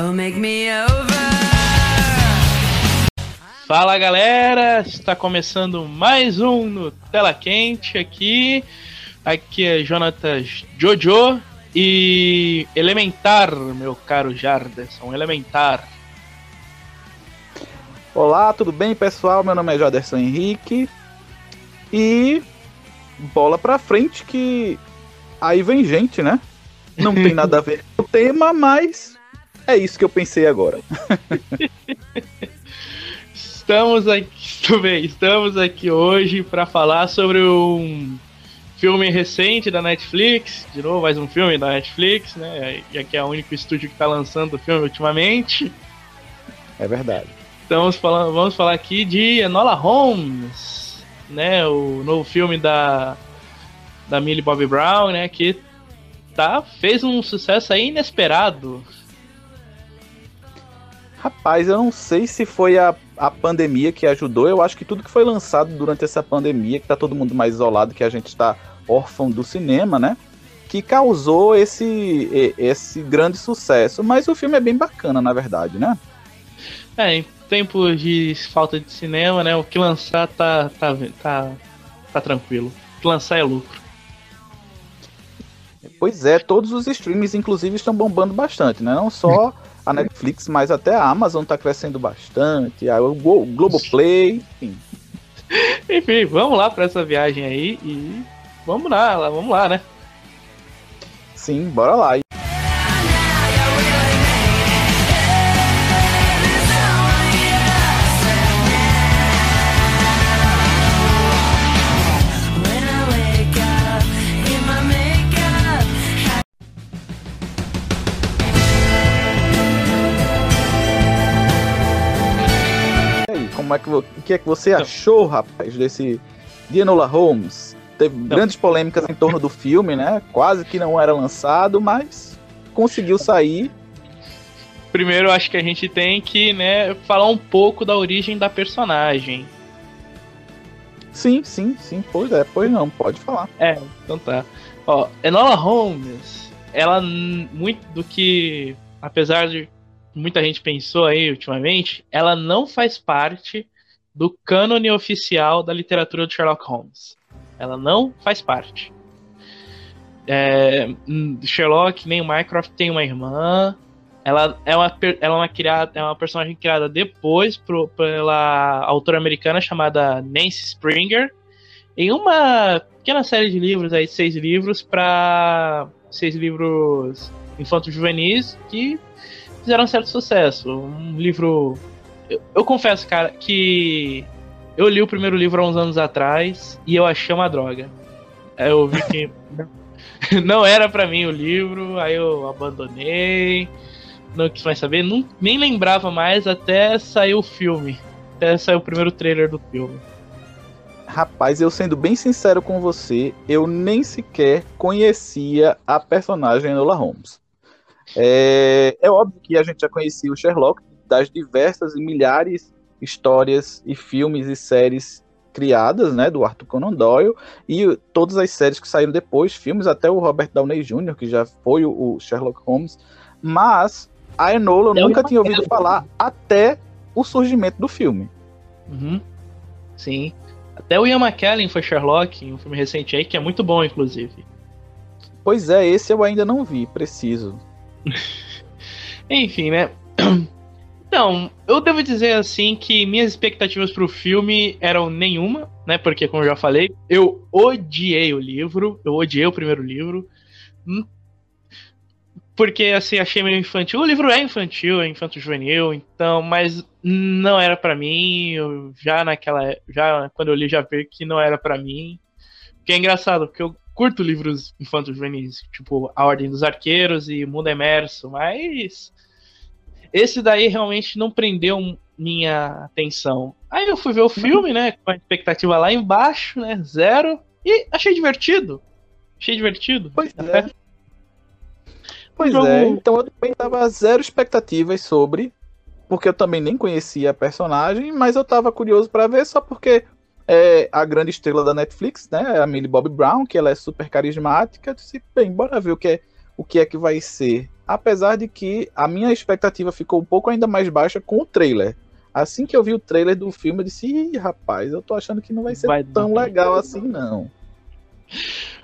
Oh, make me over. Fala galera, está começando mais um no Tela Quente aqui. Aqui é Jonatas Jojo e Elementar, meu caro Jarderson, Elementar. Olá, tudo bem pessoal? Meu nome é Jaderson Henrique e bola pra frente que aí vem gente, né? Não tem nada a ver com o tema, mas é isso que eu pensei agora. Estamos aqui, tudo bem, estamos aqui hoje para falar sobre um filme recente da Netflix, de novo mais um filme da Netflix, né? Já que é o único estúdio que está lançando o filme ultimamente. É verdade. Estamos falando, vamos falar aqui de Enola Holmes, né? O novo filme da da Millie Bobby Brown, né? Que tá fez um sucesso aí inesperado. Rapaz, eu não sei se foi a, a pandemia que ajudou. Eu acho que tudo que foi lançado durante essa pandemia, que tá todo mundo mais isolado, que a gente está órfão do cinema, né? Que causou esse, esse grande sucesso. Mas o filme é bem bacana, na verdade, né? É, em tempos de falta de cinema, né? O que lançar tá, tá, tá, tá tranquilo. O que lançar é lucro. Pois é, todos os streams, inclusive, estão bombando bastante, né? Não só a Netflix, mas até a Amazon está crescendo bastante, o Globoplay, enfim. enfim, vamos lá para essa viagem aí e vamos lá, vamos lá, né? Sim, bora lá. Como é que, o que é que você então. achou, rapaz, desse de Enola Holmes? Teve não. grandes polêmicas em torno do filme, né? Quase que não era lançado, mas conseguiu sair. Primeiro, acho que a gente tem que, né, falar um pouco da origem da personagem. Sim, sim, sim. Pois é, pois não, pode falar. É, então tá. Ó, Enola Holmes, ela muito do que, apesar de muita gente pensou aí ultimamente, ela não faz parte do cânone oficial da literatura de Sherlock Holmes. Ela não faz parte. É, Sherlock nem o Mycroft tem uma irmã. Ela é uma, ela é uma, criada, é uma personagem criada depois pro, pela autora americana chamada Nancy Springer em uma pequena série de livros aí, seis livros para seis livros infantos juvenis que fizeram um certo sucesso. Um livro. Eu, eu, confesso, cara, que eu li o primeiro livro há uns anos atrás e eu achei uma droga. Eu vi que não era para mim o livro, aí eu abandonei, não quis mais saber, não, nem lembrava mais até sair o filme. Até sair o primeiro trailer do filme. Rapaz, eu sendo bem sincero com você, eu nem sequer conhecia a personagem Enola Holmes. É, é óbvio que a gente já conhecia o Sherlock das diversas e milhares histórias e filmes e séries criadas, né, do Arthur Conan Doyle e todas as séries que saíram depois, filmes até o Robert Downey Jr., que já foi o, Sherlock Holmes, mas a Enola eu nunca tinha ouvido falar até o surgimento do filme. Uhum. Sim. Até o Ian McKellen foi Sherlock, em um filme recente aí, que é muito bom, inclusive. Pois é, esse eu ainda não vi, preciso. Enfim, né? Então, eu devo dizer assim que minhas expectativas pro filme eram nenhuma, né? Porque, como eu já falei, eu odiei o livro, eu odiei o primeiro livro. Hum, porque, assim, achei meio infantil. O livro é infantil, é infanto-juvenil, então, mas não era para mim. Eu já naquela. Já quando eu li, já vi que não era para mim. Que é engraçado, porque eu curto livros infantos juvenis, tipo A Ordem dos Arqueiros e Mundo Emerso, mas esse daí realmente não prendeu minha atenção. Aí eu fui ver o filme, né, com a expectativa lá embaixo, né, zero, e achei divertido. Achei divertido. Pois é. Pois jogo... é, então eu também tava zero expectativas sobre, porque eu também nem conhecia a personagem, mas eu tava curioso para ver só porque é a grande estrela da Netflix, né? A Millie Bobby Brown, que ela é super carismática. Eu disse, bem, bora ver o que é, o que é que vai ser apesar de que a minha expectativa ficou um pouco ainda mais baixa com o trailer. Assim que eu vi o trailer do filme, eu disse, Ih, rapaz, eu tô achando que não vai ser vai tão dar. legal assim, não.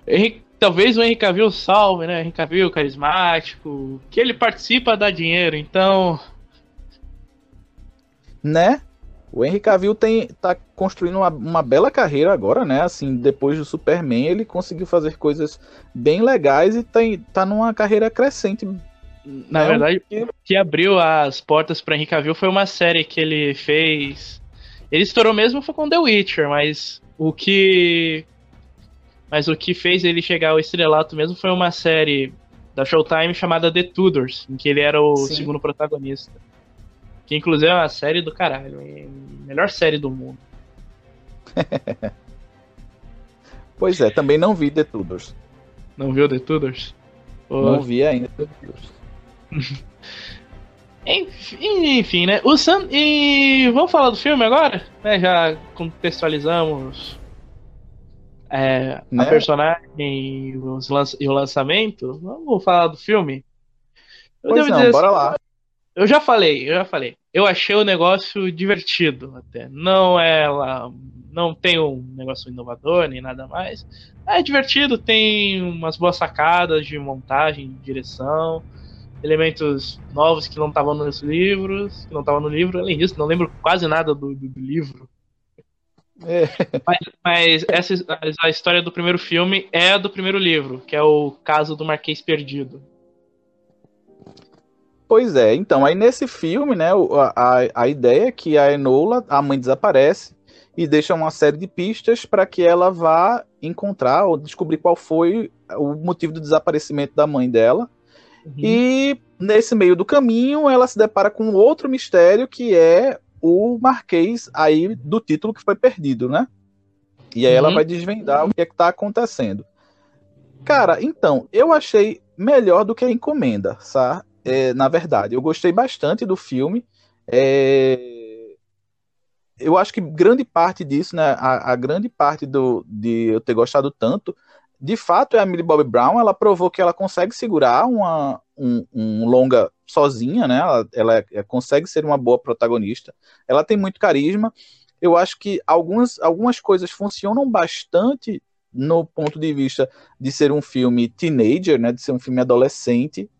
Henrique, talvez o Henrique Cavill salve, né? Henrique Cavill, carismático, que ele participa, dá dinheiro, então... Né? O Henry Cavill tem, tá construindo uma, uma, bela carreira agora, né? Assim, depois do Superman, ele conseguiu fazer coisas bem legais e tem, tá numa carreira crescente. Na verdade, o que abriu as portas para Henry Cavill foi uma série que ele fez. Ele estourou mesmo foi com The Witcher, mas o que mas o que fez ele chegar ao estrelato mesmo foi uma série da Showtime chamada The Tudors, em que ele era o Sim. segundo protagonista. Que inclusive é uma série do caralho. É a melhor série do mundo. pois é, também não vi The Tudors. Não viu The Tudors? Não vi ainda The Tudors. Enfim, né? O Sam... E vamos falar do filme agora? É, já contextualizamos é, né? a personagem e, os lanç... e o lançamento. Vamos falar do filme? Eu pois não, bora assim, lá. Eu já falei, eu já falei. Eu achei o negócio divertido até. Não é lá, não tem um negócio inovador nem nada mais. É divertido, tem umas boas sacadas de montagem, de direção, elementos novos que não estavam nos livros, que não estavam no livro. Além disso, não lembro quase nada do, do, do livro. É. Mas, mas, essa a história do primeiro filme é do primeiro livro, que é o caso do Marquês Perdido. Pois é, então, aí nesse filme, né, a, a ideia é que a Enola, a mãe desaparece e deixa uma série de pistas para que ela vá encontrar ou descobrir qual foi o motivo do desaparecimento da mãe dela. Uhum. E nesse meio do caminho, ela se depara com outro mistério que é o Marquês aí do título que foi perdido, né? E aí uhum. ela vai desvendar o que é que tá acontecendo. Cara, então, eu achei melhor do que a encomenda, sabe? É, na verdade. Eu gostei bastante do filme. É, eu acho que grande parte disso, né, a, a, grande parte do, de eu ter gostado tanto, de fato é a Millie Bobby Brown. Ela provou que ela consegue segurar uma, um, um longa sozinha, né? Ela, ela é, consegue ser uma boa protagonista. Ela tem muito carisma. Eu acho que algumas, algumas coisas funcionam bastante no ponto de vista de ser um filme teenager, né? De ser um filme adolescente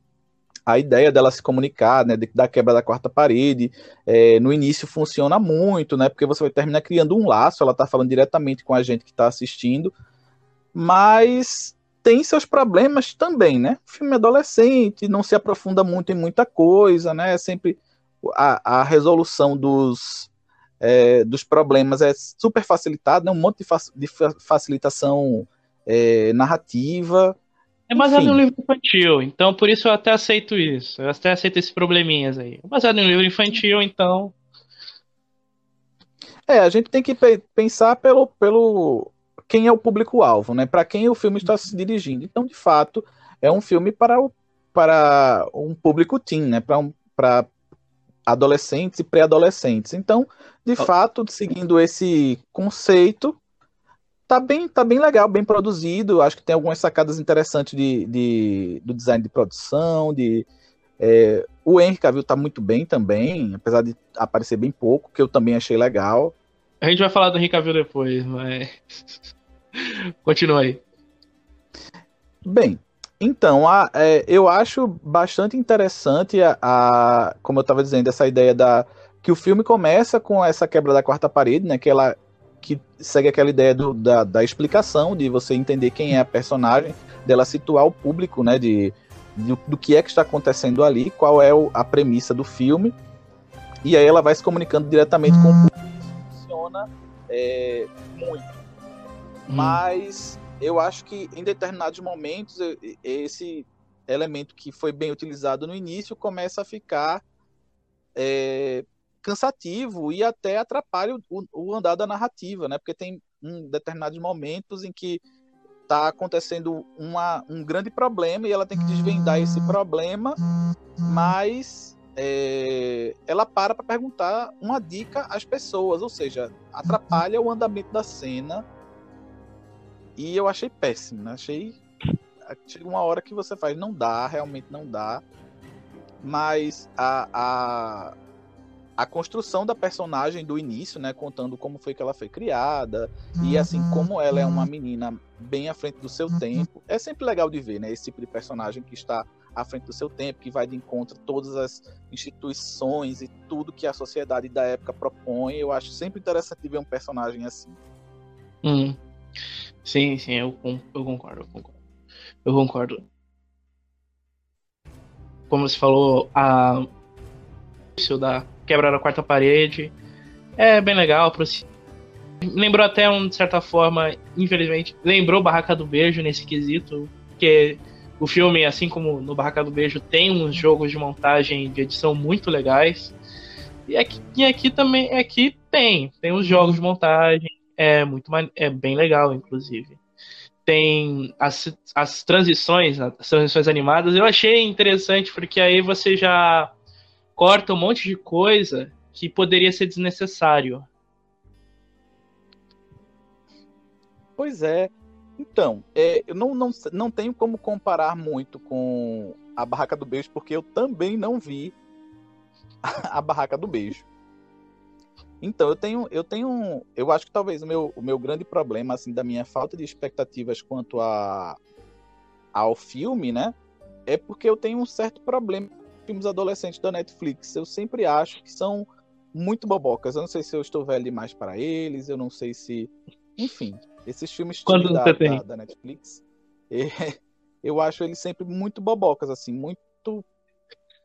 a ideia dela se comunicar, né, da quebra da quarta parede, é, no início funciona muito, né, porque você vai terminar criando um laço, ela está falando diretamente com a gente que está assistindo, mas tem seus problemas também, né? O filme adolescente, não se aprofunda muito em muita coisa, né? É sempre a, a resolução dos, é, dos problemas é super facilitada, né? um monte de, fa de facilitação é, narrativa. É baseado Enfim. em um livro infantil, então por isso eu até aceito isso. Eu até aceito esses probleminhas aí. É baseado em um livro infantil, então. É, a gente tem que pensar pelo, pelo quem é o público-alvo, né? Para quem o filme está se dirigindo. Então, de fato, é um filme para, o, para um público teen, né? Para um, para adolescentes e pré-adolescentes. Então, de fato, seguindo esse conceito, tá bem, tá bem legal, bem produzido. Acho que tem algumas sacadas interessantes de, de do design de produção, de é, o Henry Cavill tá muito bem também, apesar de aparecer bem pouco, que eu também achei legal. A gente vai falar do Henry Cavill depois, mas continua aí. Bem, então, a, é, eu acho bastante interessante a, a como eu estava dizendo, essa ideia da que o filme começa com essa quebra da quarta parede, né? Que ela que segue aquela ideia do, da, da explicação, de você entender quem é a personagem, dela situar o público, né, de, de do que é que está acontecendo ali, qual é o, a premissa do filme, e aí ela vai se comunicando diretamente com o público. Isso funciona é, muito. Hum. Mas eu acho que em determinados momentos esse elemento que foi bem utilizado no início começa a ficar é, cansativo e até atrapalha o, o, andar da narrativa, né? Porque tem um, determinados momentos em que está acontecendo uma, um grande problema e ela tem que desvendar esse problema, mas é, ela para para perguntar uma dica às pessoas, ou seja, atrapalha o andamento da cena. E eu achei péssimo, né? Achei chega uma hora que você faz, não dá, realmente não dá. mas a, a, a construção da personagem do início, né, contando como foi que ela foi criada e assim como ela é uma menina bem à frente do seu tempo, é sempre legal de ver, né, esse tipo de personagem que está à frente do seu tempo, que vai de encontro a todas as instituições e tudo que a sociedade da época propõe. Eu acho sempre interessante ver um personagem assim. Hum. Sim, sim, eu, eu concordo, eu concordo. Eu concordo. Como você falou, a isso da quebrar a quarta parede é bem legal. Lembrou até, um, de certa forma, infelizmente, lembrou Barraca do Beijo nesse quesito, porque o filme, assim como no Barraca do Beijo, tem uns jogos de montagem de edição muito legais. E aqui, e aqui também aqui tem, tem uns jogos de montagem, é muito é bem legal, inclusive. Tem as, as transições, as transições animadas, eu achei interessante porque aí você já corta um monte de coisa que poderia ser desnecessário. Pois é. Então, é, eu não, não, não tenho como comparar muito com a Barraca do Beijo, porque eu também não vi a, a Barraca do Beijo. Então, eu tenho, eu tenho, eu acho que talvez o meu, o meu grande problema, assim, da minha falta de expectativas quanto a, ao filme, né, é porque eu tenho um certo problema filmes adolescentes da Netflix. Eu sempre acho que são muito bobocas. Eu não sei se eu estou velho demais para eles, eu não sei se, enfim, esses filmes Quando da, da, da, Netflix, é, eu acho eles sempre muito bobocas, assim, muito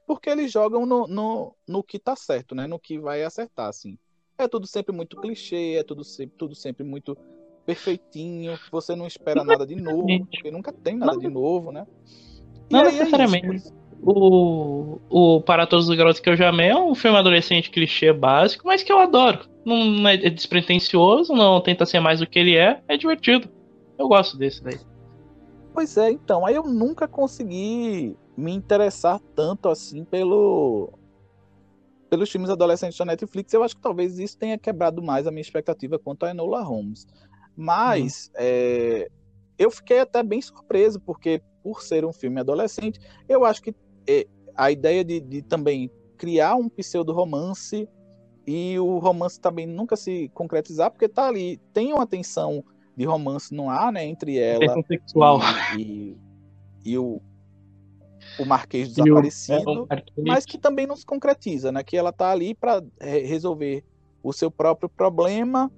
porque eles jogam no, no, no que tá certo, né? No que vai acertar, assim. É tudo sempre muito clichê, é tudo sempre, tudo sempre muito perfeitinho. Você não espera nada de novo, porque nunca tem nada de novo, né? E não é necessariamente. É o, o Para Todos os Garotos que eu já amei é um filme adolescente clichê básico, mas que eu adoro. Não é despretensioso, não tenta ser mais do que ele é, é divertido. Eu gosto desse daí. Pois é, então, aí eu nunca consegui me interessar tanto assim pelo pelos filmes adolescentes da Netflix, eu acho que talvez isso tenha quebrado mais a minha expectativa quanto a Enola Holmes. Mas uhum. é, eu fiquei até bem surpreso, porque por ser um filme adolescente, eu acho que é, a ideia de, de, também criar um pseudo-romance e o romance também nunca se concretizar, porque tá ali, tem uma tensão de romance no ar, né, entre ela e, e, e o, o Marquês desaparecido, mas que também não se concretiza, né? Que ela tá ali para resolver o seu próprio problema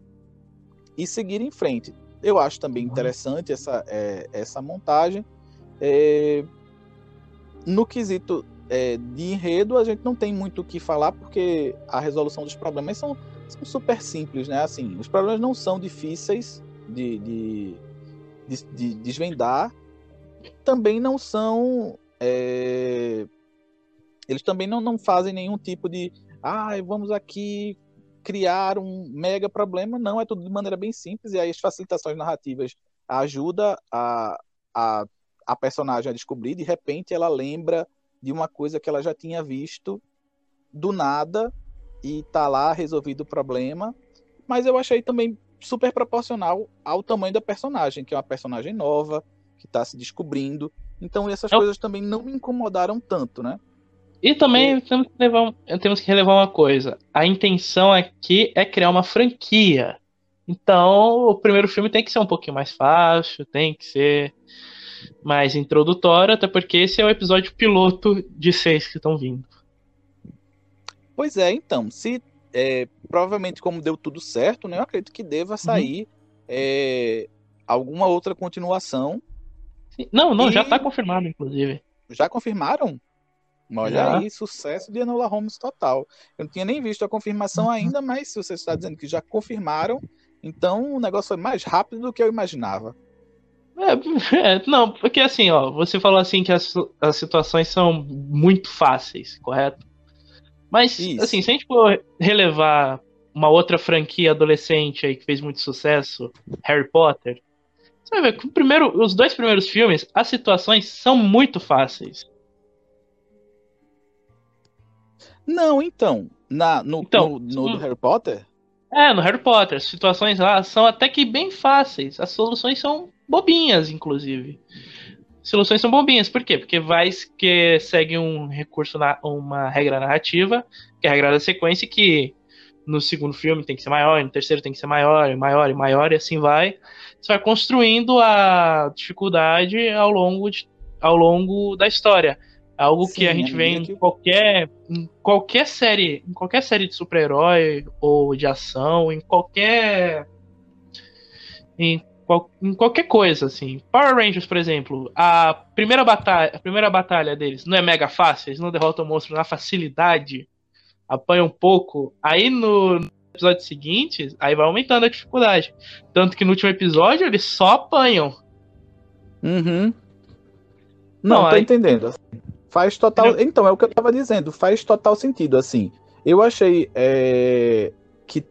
e seguir em frente. Eu acho também uhum. interessante essa, é, essa montagem. É, no quesito é, de enredo, a gente não tem muito o que falar, porque a resolução dos problemas são, são super simples, né? Assim, os problemas não são difíceis de, de, de, de desvendar, também não são é, eles também não, não fazem nenhum tipo de ah, vamos aqui criar um mega problema, não, é tudo de maneira bem simples, e aí as facilitações narrativas ajudam a, a, a personagem a descobrir, de repente ela lembra de uma coisa que ela já tinha visto do nada e tá lá resolvido o problema, mas eu achei também super proporcional ao tamanho da personagem, que é uma personagem nova, que está se descobrindo, então essas eu... coisas também não me incomodaram tanto, né? E também e... temos, que levar, temos que relevar uma coisa. A intenção aqui é criar uma franquia. Então o primeiro filme tem que ser um pouquinho mais fácil, tem que ser mais introdutório, até porque esse é o episódio piloto de seis que estão vindo. Pois é, então, se é, provavelmente como deu tudo certo, né, eu acredito que deva sair uhum. é, alguma outra continuação não, não, e... já tá confirmado, inclusive. Já confirmaram? Olha já. aí, sucesso de Enola Holmes total. Eu não tinha nem visto a confirmação uhum. ainda, mas se você está dizendo que já confirmaram, então o negócio foi mais rápido do que eu imaginava. É, é, não, porque assim, ó, você falou assim que as, as situações são muito fáceis, correto? Mas, Isso. assim, se a gente for relevar uma outra franquia adolescente aí que fez muito sucesso, Harry Potter, você vai ver que primeiro, os dois primeiros filmes, as situações são muito fáceis. Não, então. Na, no, então, no, no hum, Harry Potter? É, no Harry Potter. As situações lá são até que bem fáceis. As soluções são bobinhas, inclusive. soluções são bobinhas. Por quê? Porque vai que segue um recurso, na, uma regra narrativa, que é a regra da sequência, que no segundo filme tem que ser maior, no terceiro tem que ser maior, maior e maior, e assim vai. Você vai construindo a dificuldade ao longo, de, ao longo da história. Algo Sim, que a gente vê em que... qualquer, em qualquer série, em qualquer série de super-herói ou de ação, em qualquer em, em, qualquer coisa assim. Power Rangers, por exemplo, a primeira batalha, a primeira batalha deles não é mega fácil, eles não derrotam o monstro na facilidade, apanham um pouco. Aí no episódio seguinte, aí vai aumentando a dificuldade. Tanto que no último episódio eles só apanham. Uhum. Não, não tô aí... entendendo. Faz total. Então, é o que eu tava dizendo, faz total sentido, assim. Eu achei é, que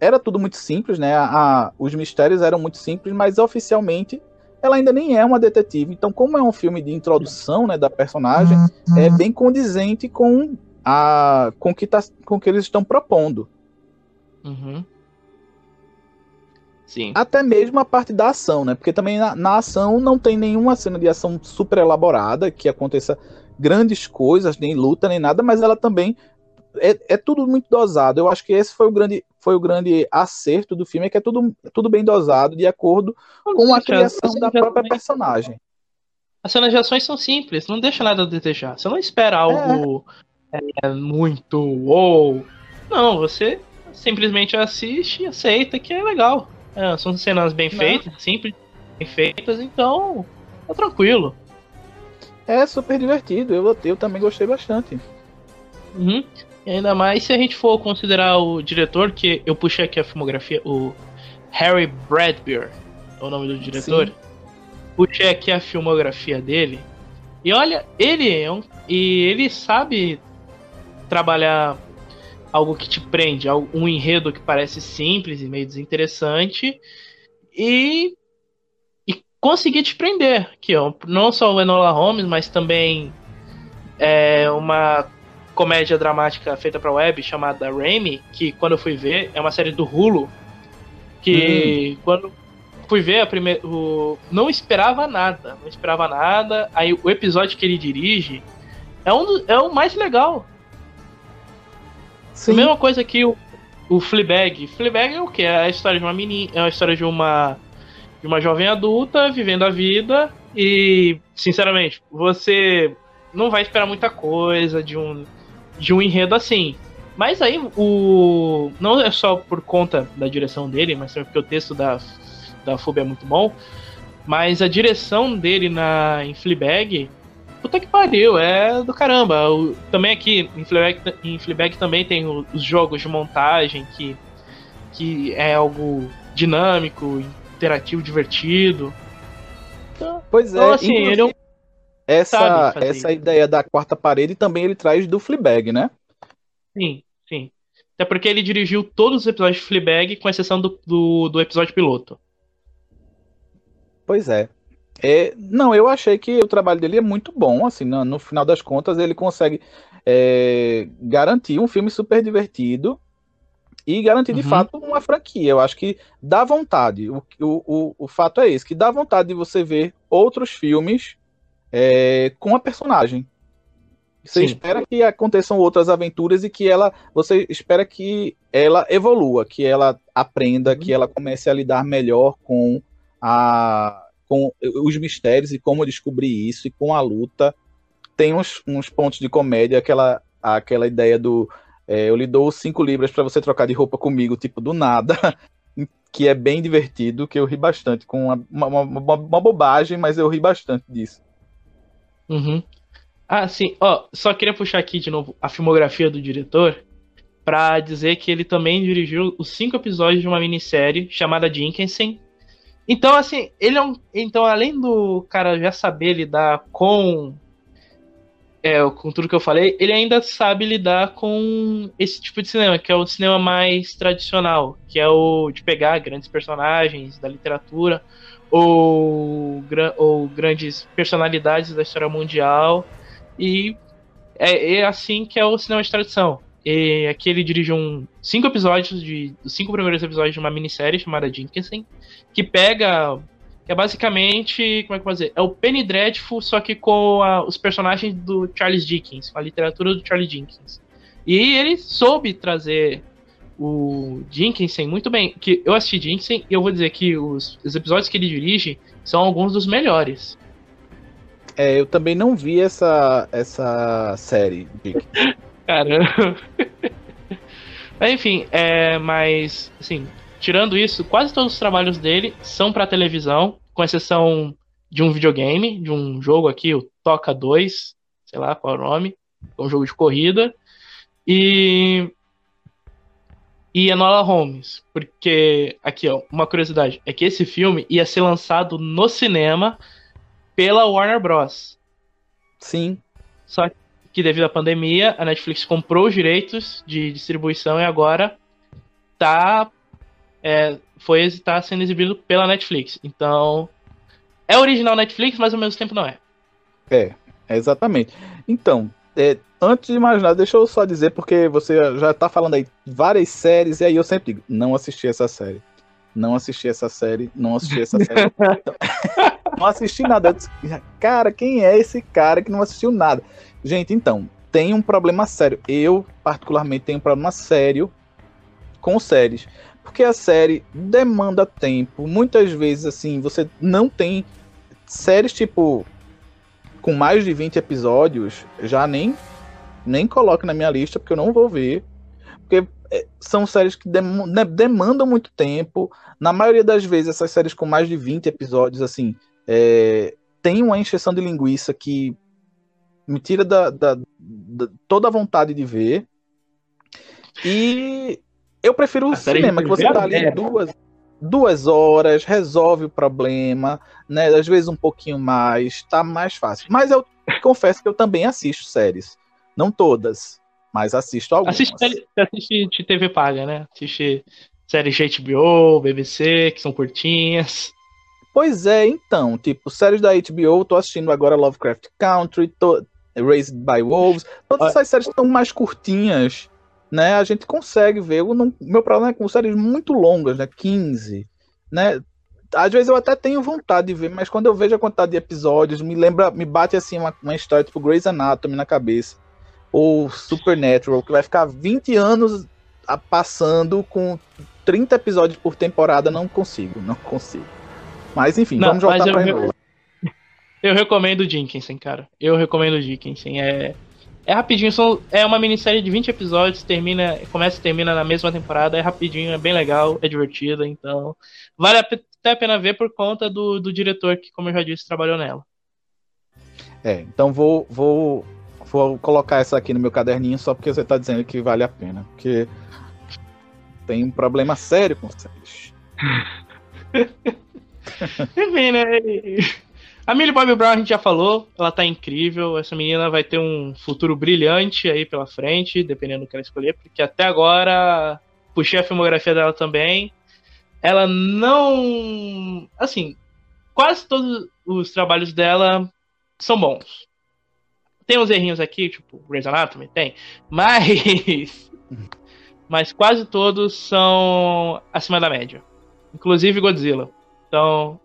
era tudo muito simples, né? A, a, os mistérios eram muito simples, mas oficialmente ela ainda nem é uma detetive. Então, como é um filme de introdução né, da personagem, uhum. é bem condizente com a com que tá, com que eles estão propondo. Uhum. Sim. Até mesmo a parte da ação, né? Porque também na, na, ação não tem nenhuma cena de ação super elaborada que aconteça grandes coisas, nem luta, nem nada, mas ela também é, é, tudo muito dosado. Eu acho que esse foi o grande, foi o grande acerto do filme, é que é tudo, tudo bem dosado, de acordo com a criação da própria personagem. As cenas de ações são simples, não deixa nada a desejar. Você não espera algo é. É, muito ou não, você simplesmente assiste e aceita que é legal. É, são cenas bem feitas, simples, bem feitas, então é tranquilo. É super divertido, eu, eu também gostei bastante. Uhum. Ainda mais se a gente for considerar o diretor, que eu puxei aqui a filmografia, o Harry Bradbeer, é o nome do diretor. Sim. Puxei aqui a filmografia dele. E olha, ele é um, e ele sabe trabalhar algo que te prende, um enredo que parece simples e meio desinteressante e conseguir te prender, que não só o Enola Holmes, mas também é uma comédia dramática feita para web chamada Remy, que quando eu fui ver é uma série do Hulu, que hum. quando fui ver a primeira, o, não esperava nada, não esperava nada. Aí o episódio que ele dirige é um é o mais legal. Sim. A mesma coisa que o, o Fleabag. Fleabag é o que? É a história de uma menina, é a história de uma de uma jovem adulta vivendo a vida e, sinceramente, você não vai esperar muita coisa de um de um enredo assim. Mas aí o não é só por conta da direção dele, mas também porque o texto da da FUB é muito bom, mas a direção dele na em Fleabag, puta que pariu, é do caramba. O, também aqui em Fleabag, em Fleabag também tem os jogos de montagem que que é algo dinâmico, interativo, divertido. Pois é, então, assim, ele é um essa, essa ideia da quarta parede também ele traz do Fleabag, né? Sim, sim. Até porque ele dirigiu todos os episódios de Fleabag, com exceção do, do, do episódio piloto. Pois é. é. Não, eu achei que o trabalho dele é muito bom, assim, no, no final das contas ele consegue é, garantir um filme super divertido e garantir de uhum. fato uma franquia. Eu acho que dá vontade. O, o, o, fato é esse, que dá vontade de você ver outros filmes é, com a personagem. Você Sim. espera que aconteçam outras aventuras e que ela. Você espera que ela evolua, que ela aprenda, uhum. que ela comece a lidar melhor com, a, com os mistérios e como descobrir isso, e com a luta. Tem uns, uns pontos de comédia, aquela, aquela ideia do. É, eu lhe dou cinco libras para você trocar de roupa comigo, tipo, do nada. que é bem divertido, que eu ri bastante, com uma, uma, uma, uma bobagem, mas eu ri bastante disso. Uhum. Ah, sim. Ó, só queria puxar aqui de novo a filmografia do diretor para dizer que ele também dirigiu os cinco episódios de uma minissérie chamada Dickinson. Então, assim, ele é um. Então, além do cara já saber lidar com. É, com tudo que eu falei, ele ainda sabe lidar com esse tipo de cinema, que é o cinema mais tradicional, que é o de pegar grandes personagens da literatura, ou, ou grandes personalidades da história mundial. E é, é, assim que é o cinema de tradição. E aqui ele dirige um, cinco episódios de. Os cinco primeiros episódios de uma minissérie chamada Dickinson, que pega que é basicamente, como é que eu vou dizer? É o Penny Dreadful, só que com a, os personagens do Charles Dickens, com a literatura do Charles Dickens. E ele soube trazer o Dinkinson muito bem. Que eu assisti Dinkinson e eu vou dizer que os, os episódios que ele dirige são alguns dos melhores. É, eu também não vi essa, essa série, Dick. Caramba. Enfim, é, mas, assim, tirando isso, quase todos os trabalhos dele são para televisão, com exceção de um videogame, de um jogo aqui, o Toca 2, sei lá qual é o nome, é um jogo de corrida. E e Enola Holmes, porque aqui ó, uma curiosidade, é que esse filme ia ser lançado no cinema pela Warner Bros. Sim. Só que devido à pandemia, a Netflix comprou os direitos de distribuição e agora tá é, foi está sendo exibido pela Netflix. Então é original Netflix, mas ao mesmo tempo não é. É, exatamente. Então, é, antes de mais nada, deixa eu só dizer, porque você já tá falando aí várias séries, e aí eu sempre digo, não assisti essa série. Não assisti essa série, não assisti essa série. não assisti nada. Cara, quem é esse cara que não assistiu nada? Gente, então, tem um problema sério. Eu, particularmente, tenho um problema sério com séries. Porque a série demanda tempo. Muitas vezes, assim, você não tem séries tipo com mais de 20 episódios, já nem nem coloque na minha lista, porque eu não vou ver. Porque é, são séries que né, demandam muito tempo. Na maioria das vezes, essas séries com mais de 20 episódios, assim, é, tem uma encheção de linguiça que me tira da, da, da toda a vontade de ver. E eu prefiro o cinema, que você tá ali duas, duas horas, resolve o problema, né? Às vezes um pouquinho mais, tá mais fácil. Mas eu confesso que eu também assisto séries. Não todas, mas assisto algumas. Assiste, assiste TV paga, né? Assiste séries de HBO, BBC, que são curtinhas. Pois é, então, tipo, séries da HBO, tô assistindo agora Lovecraft Country, tô, Raised by Wolves, todas essas séries estão mais curtinhas, né? A gente consegue ver. O meu problema é com séries muito longas, né? 15, né? Às vezes eu até tenho vontade de ver, mas quando eu vejo a quantidade de episódios, me lembra, me bate assim uma, uma história tipo Grey's Anatomy na cabeça ou Supernatural, que vai ficar 20 anos passando com 30 episódios por temporada, não consigo, não consigo. Mas enfim, não, vamos voltar pra eu, eu recomendo o Dickinson, cara. Eu recomendo o Dickinson. É, é rapidinho, são, é uma minissérie de 20 episódios, termina, começa e termina na mesma temporada, é rapidinho, é bem legal, é divertida, então vale até a pena ver por conta do, do diretor que, como eu já disse, trabalhou nela. É, então vou, vou Vou colocar essa aqui no meu caderninho só porque você está dizendo que vale a pena. Porque tem um problema sério com séries. Enfim, né? A Millie Bobby Brown a gente já falou, ela tá incrível. Essa menina vai ter um futuro brilhante aí pela frente, dependendo do que ela escolher, porque até agora puxei a filmografia dela também. Ela não. Assim, quase todos os trabalhos dela são bons. Tem uns errinhos aqui, tipo Grey's Anatomy, tem. Mas. mas quase todos são acima da média. Inclusive Godzilla. Então.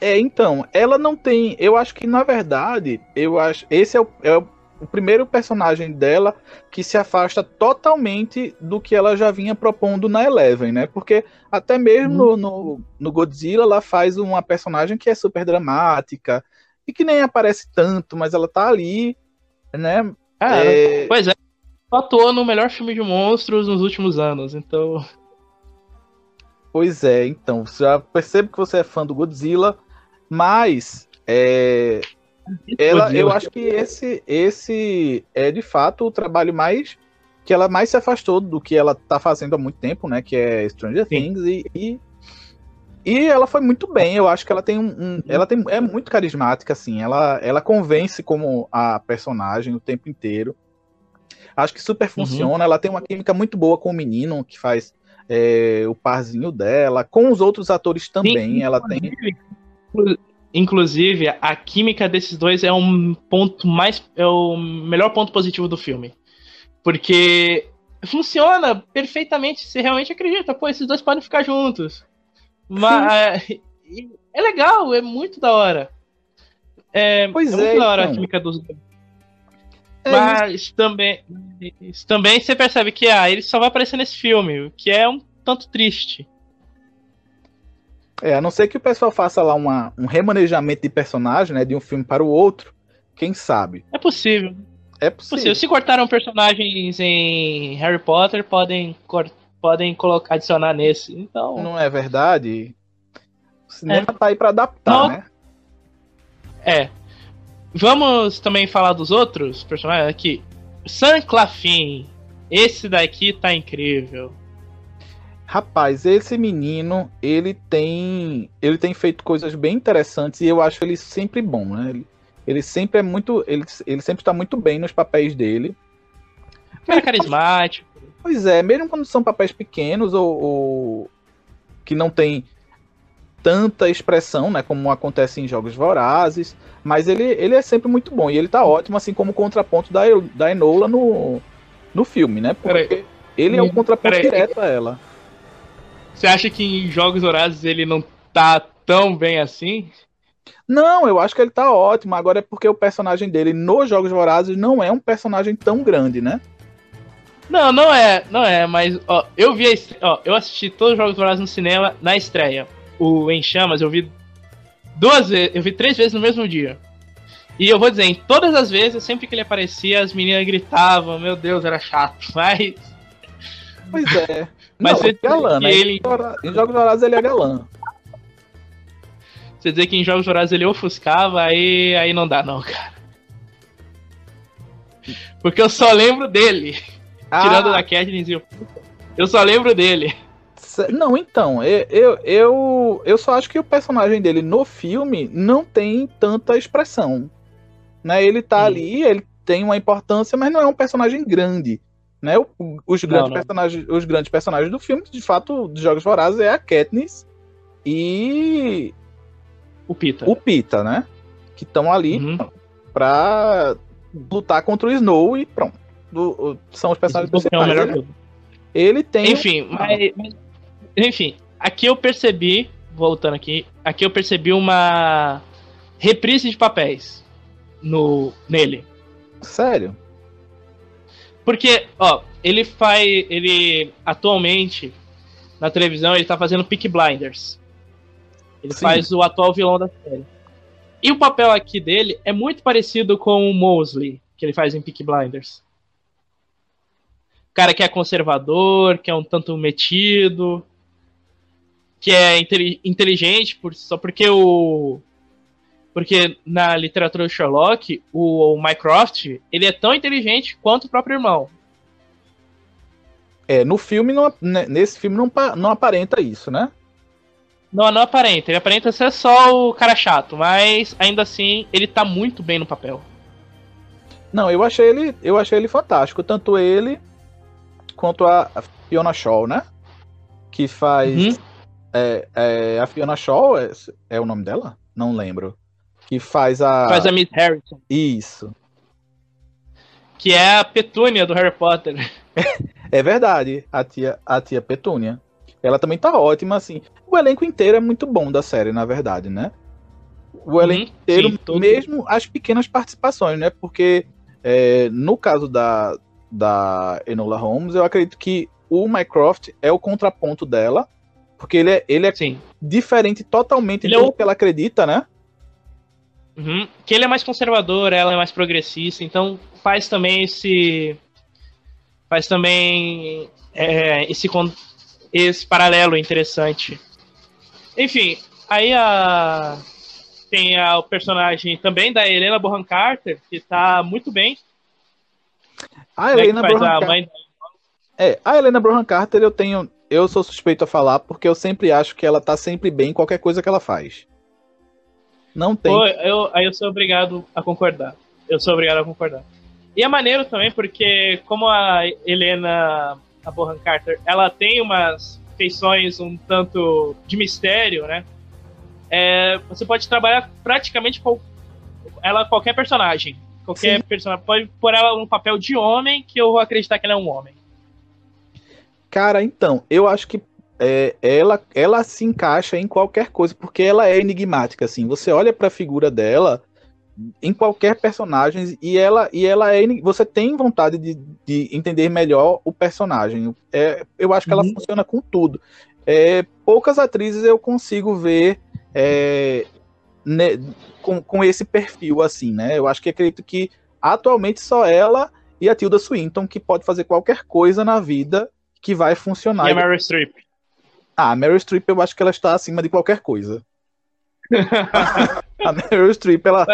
É, então, ela não tem. Eu acho que, na verdade, eu acho. Esse é o, é o primeiro personagem dela que se afasta totalmente do que ela já vinha propondo na Eleven, né? Porque até mesmo hum. no, no Godzilla ela faz uma personagem que é super dramática, e que nem aparece tanto, mas ela tá ali, né? É, é... Pois é, atuou no melhor filme de monstros nos últimos anos, então. Pois é, então, já percebo que você é fã do Godzilla, mas é, ela, eu acho que esse, esse é de fato o trabalho mais que ela mais se afastou do que ela tá fazendo há muito tempo, né? Que é Stranger Sim. Things e, e e ela foi muito bem, eu acho que ela tem um. um ela tem, é muito carismática, assim. Ela, ela convence como a personagem o tempo inteiro. Acho que super uhum. funciona. Uhum. Ela tem uma química muito boa com o menino que faz é, o parzinho dela. Com os outros atores também. Sim, ela tem. Inclusive, a química desses dois é um ponto mais. É o melhor ponto positivo do filme. Porque funciona perfeitamente. Você realmente acredita, pô, esses dois podem ficar juntos. Mas, é legal, é muito da hora. É, Pois é muito é, da hora a então. química dos dois. É Mas também, isso também você percebe que ah, ele só vai aparecer nesse filme, o que é um tanto triste. É, a não ser que o pessoal faça lá uma, um remanejamento de personagem, né, de um filme para o outro, quem sabe? É possível. É É possível. possível. Se cortaram personagens em Harry Potter, podem, podem colocar, adicionar nesse. Então, Não é verdade? O cinema tá aí para adaptar, Não. né? é. Vamos também falar dos outros personagens aqui. Sam Claflin. Esse daqui tá incrível. Rapaz, esse menino, ele tem, ele tem feito coisas bem interessantes e eu acho ele sempre bom, né? Ele, ele sempre é muito, ele, ele sempre está muito bem nos papéis dele. Cara carismático. Pois é, mesmo quando são papéis pequenos ou, ou que não tem tanta expressão, né, como acontece em Jogos Vorazes, mas ele, ele é sempre muito bom e ele tá ótimo, assim como o contraponto da, da Enola no, no filme, né? Porque ele é o Hum, contraponto direto a ela. Você acha que em Jogos Horazes ele não tá tão bem assim? Não, eu acho que ele tá ótimo. Agora é porque o personagem dele nos Jogos Vorazes não é um personagem tão grande, né? Não, não é, não é, mas ó, eu vi estre- ó, eu assisti todos os Jogos Vorazes no cinema na estreia. O Em Chamas eu vi duas vezes, eu vi três vezes no mesmo dia. E eu vou dizer, em todas as vezes, sempre que ele aparecia, as meninas gritavam, meu Deus, era chato, mas Pois é. Mas não, você é galã, né? ele- Em Jogos- Vorazes ele é galã. você dizer que em Jogos Vorazes ele ofuscava, aí, aí não dá não, cara. Porque eu só lembro dele, tirando Ah, da Katniss e o... Eu só lembro dele. Não, então, eu, eu, eu, eu só acho que o personagem dele no filme não tem tanta expressão. Né? Ele tá Hum. ali, ele tem uma importância, mas não é um personagem grande. Né? O- os, grandes não. Personagens, os grandes personagens do filme, de fato, dos Jogos Vorazes, é a Katniss e O Pita. o Pita, né? Que estão ali Uhum. pra lutar contra o Snow e pronto. Do- são os personagens é principais. Ele, jogo. ele tem. Enfim, mas, mas- enfim, aqui eu percebi, voltando aqui, aqui eu percebi uma reprise de papéis no nele. Sério? Porque, ó, ele faz, ele atualmente na televisão ele tá fazendo Peak Blinders. Ele Sim. faz o atual vilão da série. E o papel aqui dele é muito parecido com o Mosley, que ele faz em Peak Blinders. Cara que é conservador, que é um tanto metido, que é inteli- inteligente por, só porque o porque na literatura do Sherlock, o, o Mycroft, ele é tão inteligente quanto o próprio irmão. É, no filme, não, né, nesse filme não, não aparenta isso, né? Não, não aparenta. Ele aparenta ser só o cara chato, mas ainda assim ele tá muito bem no papel. Não, eu achei ele, eu achei ele fantástico, tanto ele quanto a a Fiona Shaw, né? Que faz Uhum. é, é, a Fiona Shaw é, é o nome dela? Não lembro. Que faz a Faz a Miss Harrison, isso. que é a petúnia do Harry Potter. É verdade, a tia, a tia Petúnia. Ela também tá ótima, assim. O elenco inteiro é muito bom da série, na verdade, né? O elenco Uhum, inteiro, sim, mesmo as pequenas participações, né? Porque é, no caso da, da Enola Holmes, eu acredito que o Mycroft é o contraponto dela, porque ele é, ele é Sim. diferente totalmente Ele é do o- que ela acredita, né? Uhum. Que ele é mais conservador, ela é mais progressista, então faz também esse. Faz também é, esse, esse paralelo interessante. Enfim, aí a. Tem a, o personagem também da Helena Bonham Carter, que tá muito bem. A né, que Helena Bonham a Carter, mãe é, a Helena Bonham Carter eu tenho, eu sou suspeito a falar porque eu sempre acho que ela tá sempre bem em qualquer coisa que ela faz. Não tem Pô, eu, aí eu sou obrigado a concordar. Eu sou obrigado a concordar. E é maneiro também porque, como a Helena a Bonham Carter, ela tem umas feições um tanto de mistério, né? É, você pode trabalhar praticamente com ela qualquer personagem. Qualquer Sim. personagem. Pode pôr ela num papel de homem que eu vou acreditar que ela é um homem. Cara, então, eu acho que é, ela, ela se encaixa em qualquer coisa, porque ela é enigmática, assim. Você olha para a figura dela em qualquer personagem e ela e ela é você tem vontade de, de entender melhor o personagem. É, eu acho que ela uhum. funciona com tudo. É, poucas atrizes eu consigo ver é, né, com, com esse perfil assim né? Eu acho que acredito que atualmente só ela e a Tilda Swinton que pode fazer qualquer coisa na vida que vai funcionar. E a Meryl Streep ah a Meryl Streep eu acho que ela está acima de qualquer coisa a Meryl Streep, ela,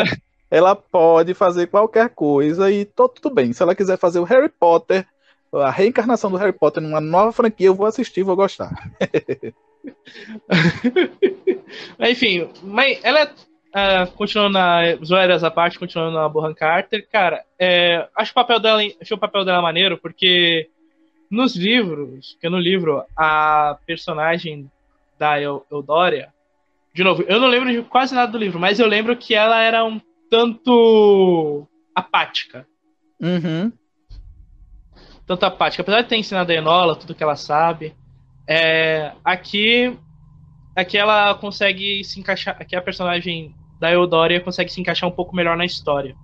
ela pode fazer qualquer coisa e tô, tudo bem. Se ela quiser fazer o Harry Potter, a reencarnação do Harry Potter numa nova franquia, eu vou assistir, vou gostar. Enfim, mas ela uh, continuando na zoeiras à parte, continuando na Bohan Carter, cara, é, acho o papel dela, acho o papel dela maneiro porque nos livros, porque no livro a personagem da Eudória, de novo, eu não lembro de quase nada do livro, mas eu lembro que ela era um tanto apática. Uhum. Tanto apática. Apesar de ter ensinado a Enola tudo que ela sabe, é, aqui, aqui ela consegue se encaixar. Aqui a personagem da Eudória consegue se encaixar um pouco melhor na história.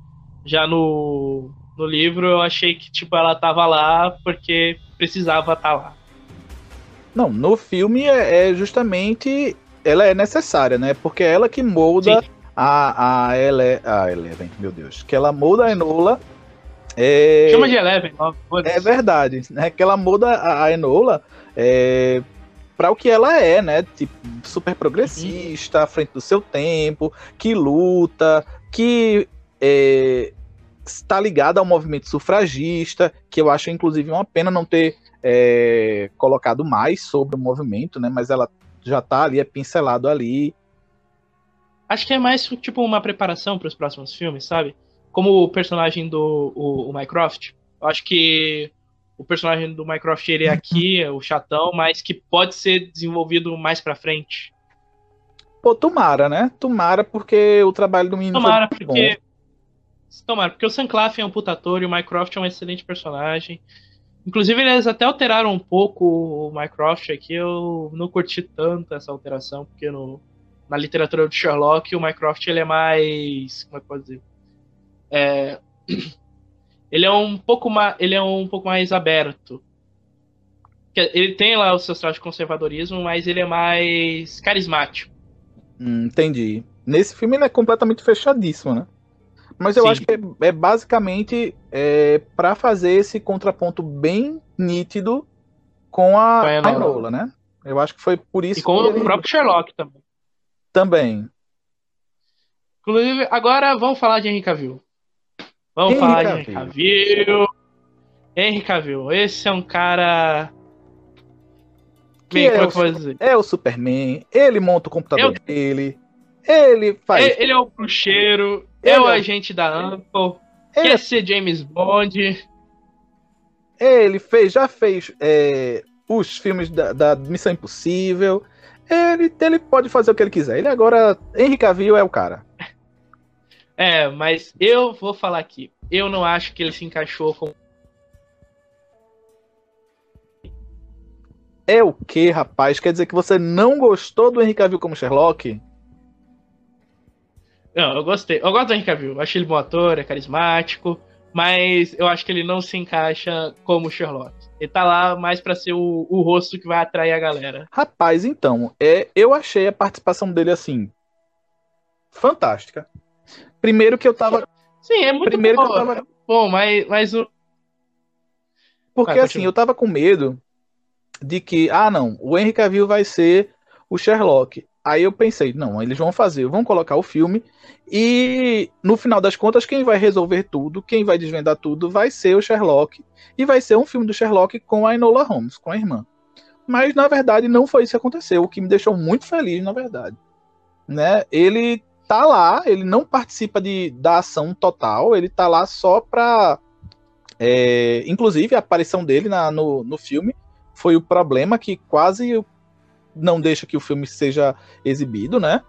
Já no, no livro eu achei que tipo ela tava lá porque precisava estar tá lá. Não, no filme é, é, justamente ela é necessária, né? Porque é ela que molda Sim a, a, Ele, a Eleven, meu Deus, que ela muda a Enola. É, Chama de Eleven, É verdade, né? Que ela muda a, a Enola é, para o que ela é, né? Tipo, super progressista, à frente do seu tempo, que luta, que é, está ligada ao movimento sufragista, que eu acho inclusive uma pena não ter é, colocado mais sobre o movimento, né? Mas ela já está ali, é pincelado ali. Acho que é mais tipo uma preparação para os próximos filmes, sabe? Como o personagem do o, o Mycroft. Eu acho que o personagem do Mycroft ele é aqui, é o chatão, mas que pode ser desenvolvido mais para frente. Pô, tomara, né? Tomara, porque o trabalho do menino. Tomara, porque. Bom. Tomara, porque o Sanclaf é um putator e o Mycroft é um excelente personagem. Inclusive, eles até alteraram um pouco o Mycroft aqui. Eu não curti tanto essa alteração, porque no, na literatura do Sherlock, o Mycroft ele é mais. Como é que pode dizer? É, ele é um pouco mais. Ele é um pouco mais aberto. Ele tem lá os seus traços de conservadorismo, mas ele é mais carismático. Hum, entendi. Nesse filme ele é completamente fechadíssimo, né? Mas eu Sim. acho que é, é basicamente é, para fazer esse contraponto bem nítido com a, a Enola, né? Eu acho que foi por isso. E com o próprio Sherlock também. Também. Inclusive, agora vamos falar de Henry Cavill. Vamos Henry falar Cavill. de Henry Cavill. Henry Cavill, esse é um cara. Bem, é, é, o, dizer? é o Superman, ele monta o computador Eu... dele, ele faz. Ele, ele é o bruxeiro, é o é... agente da Ample, ele... quer ser James Bond. Ele fez, já fez é, os filmes da, da Missão Impossível ele, ele pode fazer o que ele quiser. Ele agora, Henry Cavill é o cara. É, mas eu vou falar aqui. Eu não acho que ele se encaixou com. É o que, rapaz? Quer dizer que você não gostou do Henry Cavill como Sherlock? Não, eu gostei. Eu gosto do Henry Cavill. Achei ele bom ator, é carismático mas eu acho que ele não se encaixa como Sherlock. Ele tá lá mais para ser o, o, rosto que vai atrair a galera. Rapaz, então, é, eu achei a participação dele assim fantástica. Primeiro que eu tava Sim, é muito Primeiro bom. que eu tava bom, mas mas o Porque ah, assim, eu tava com medo de que, ah, não, o Henry Cavill vai ser o Sherlock. Aí eu pensei, não, eles vão fazer, vão colocar o filme e no final das contas quem vai resolver tudo, quem vai desvendar tudo vai ser o Sherlock e vai ser um filme do Sherlock com a Enola Holmes, com a irmã. Mas na verdade não foi isso que aconteceu, o que me deixou muito feliz, na verdade. Né? Ele tá lá, ele não participa de, da ação total, ele tá lá só pra. É, inclusive a aparição dele na, no, no filme foi o problema que quase não deixa que o filme seja exibido, né?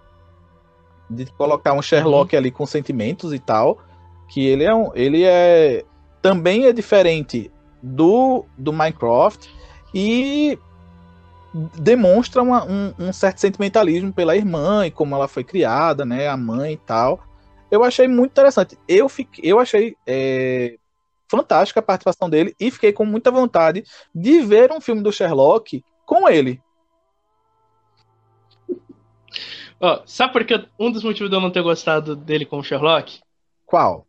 De colocar um Sherlock uhum. ali com sentimentos e tal, que ele é um, ele é também é diferente do do Minecraft e demonstra uma, um, um, certo sentimentalismo pela irmã e como ela foi criada, né? A mãe e tal. Eu achei muito interessante. Eu, fiquei, eu achei é, fantástica a participação dele e fiquei com muita vontade de ver um filme do Sherlock com ele. Oh, sabe por que um dos motivos de eu não ter gostado dele como Sherlock? Qual?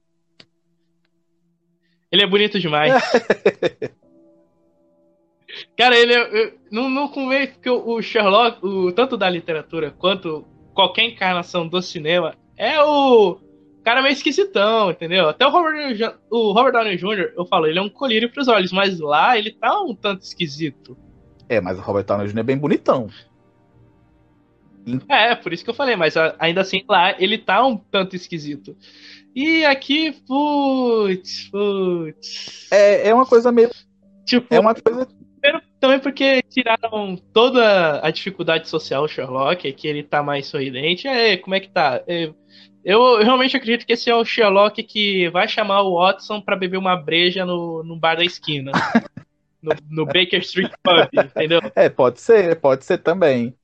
Ele é bonito demais. Cara, ele é, eu, não, não convém porque o Sherlock, o, tanto da literatura quanto qualquer encarnação do cinema, é o cara meio esquisitão, entendeu? Até o Robert, o Robert Downey Jr., eu falo, ele é um colírio pros olhos, mas lá ele tá um tanto esquisito. É, mas o Robert Downey Jr. é bem bonitão. É, por isso que eu falei, mas ainda assim lá ele tá um tanto esquisito. E aqui, putz, putz. É, é uma coisa meio. Tipo, é uma coisa. Também porque tiraram toda a dificuldade social do Sherlock, que ele tá mais sorridente. É, como é que tá? É, eu, realmente acredito que esse é o Sherlock que vai chamar o Watson para beber uma breja no, no bar da esquina. no, no Baker Street Pub, entendeu? É, pode ser, pode ser também.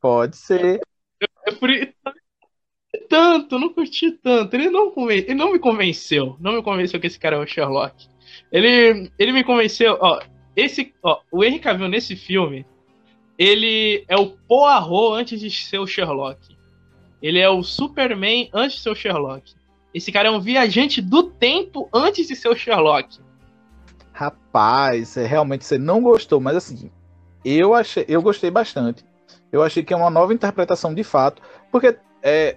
Pode ser. Eu, eu, tanto, não curti tanto. Ele não, ele não me convenceu. Não me convenceu que esse cara é o Sherlock. Ele, ele me convenceu. Ó, esse, ó, o Henry Cavill nesse filme, ele é o Poirot antes de ser o Sherlock. Ele é o Superman antes de ser o Sherlock. Esse cara é um viajante do tempo antes de ser o Sherlock. Rapaz, é, realmente você não gostou, mas assim, eu achei, eu gostei bastante. Eu achei que é uma nova interpretação de fato, porque é,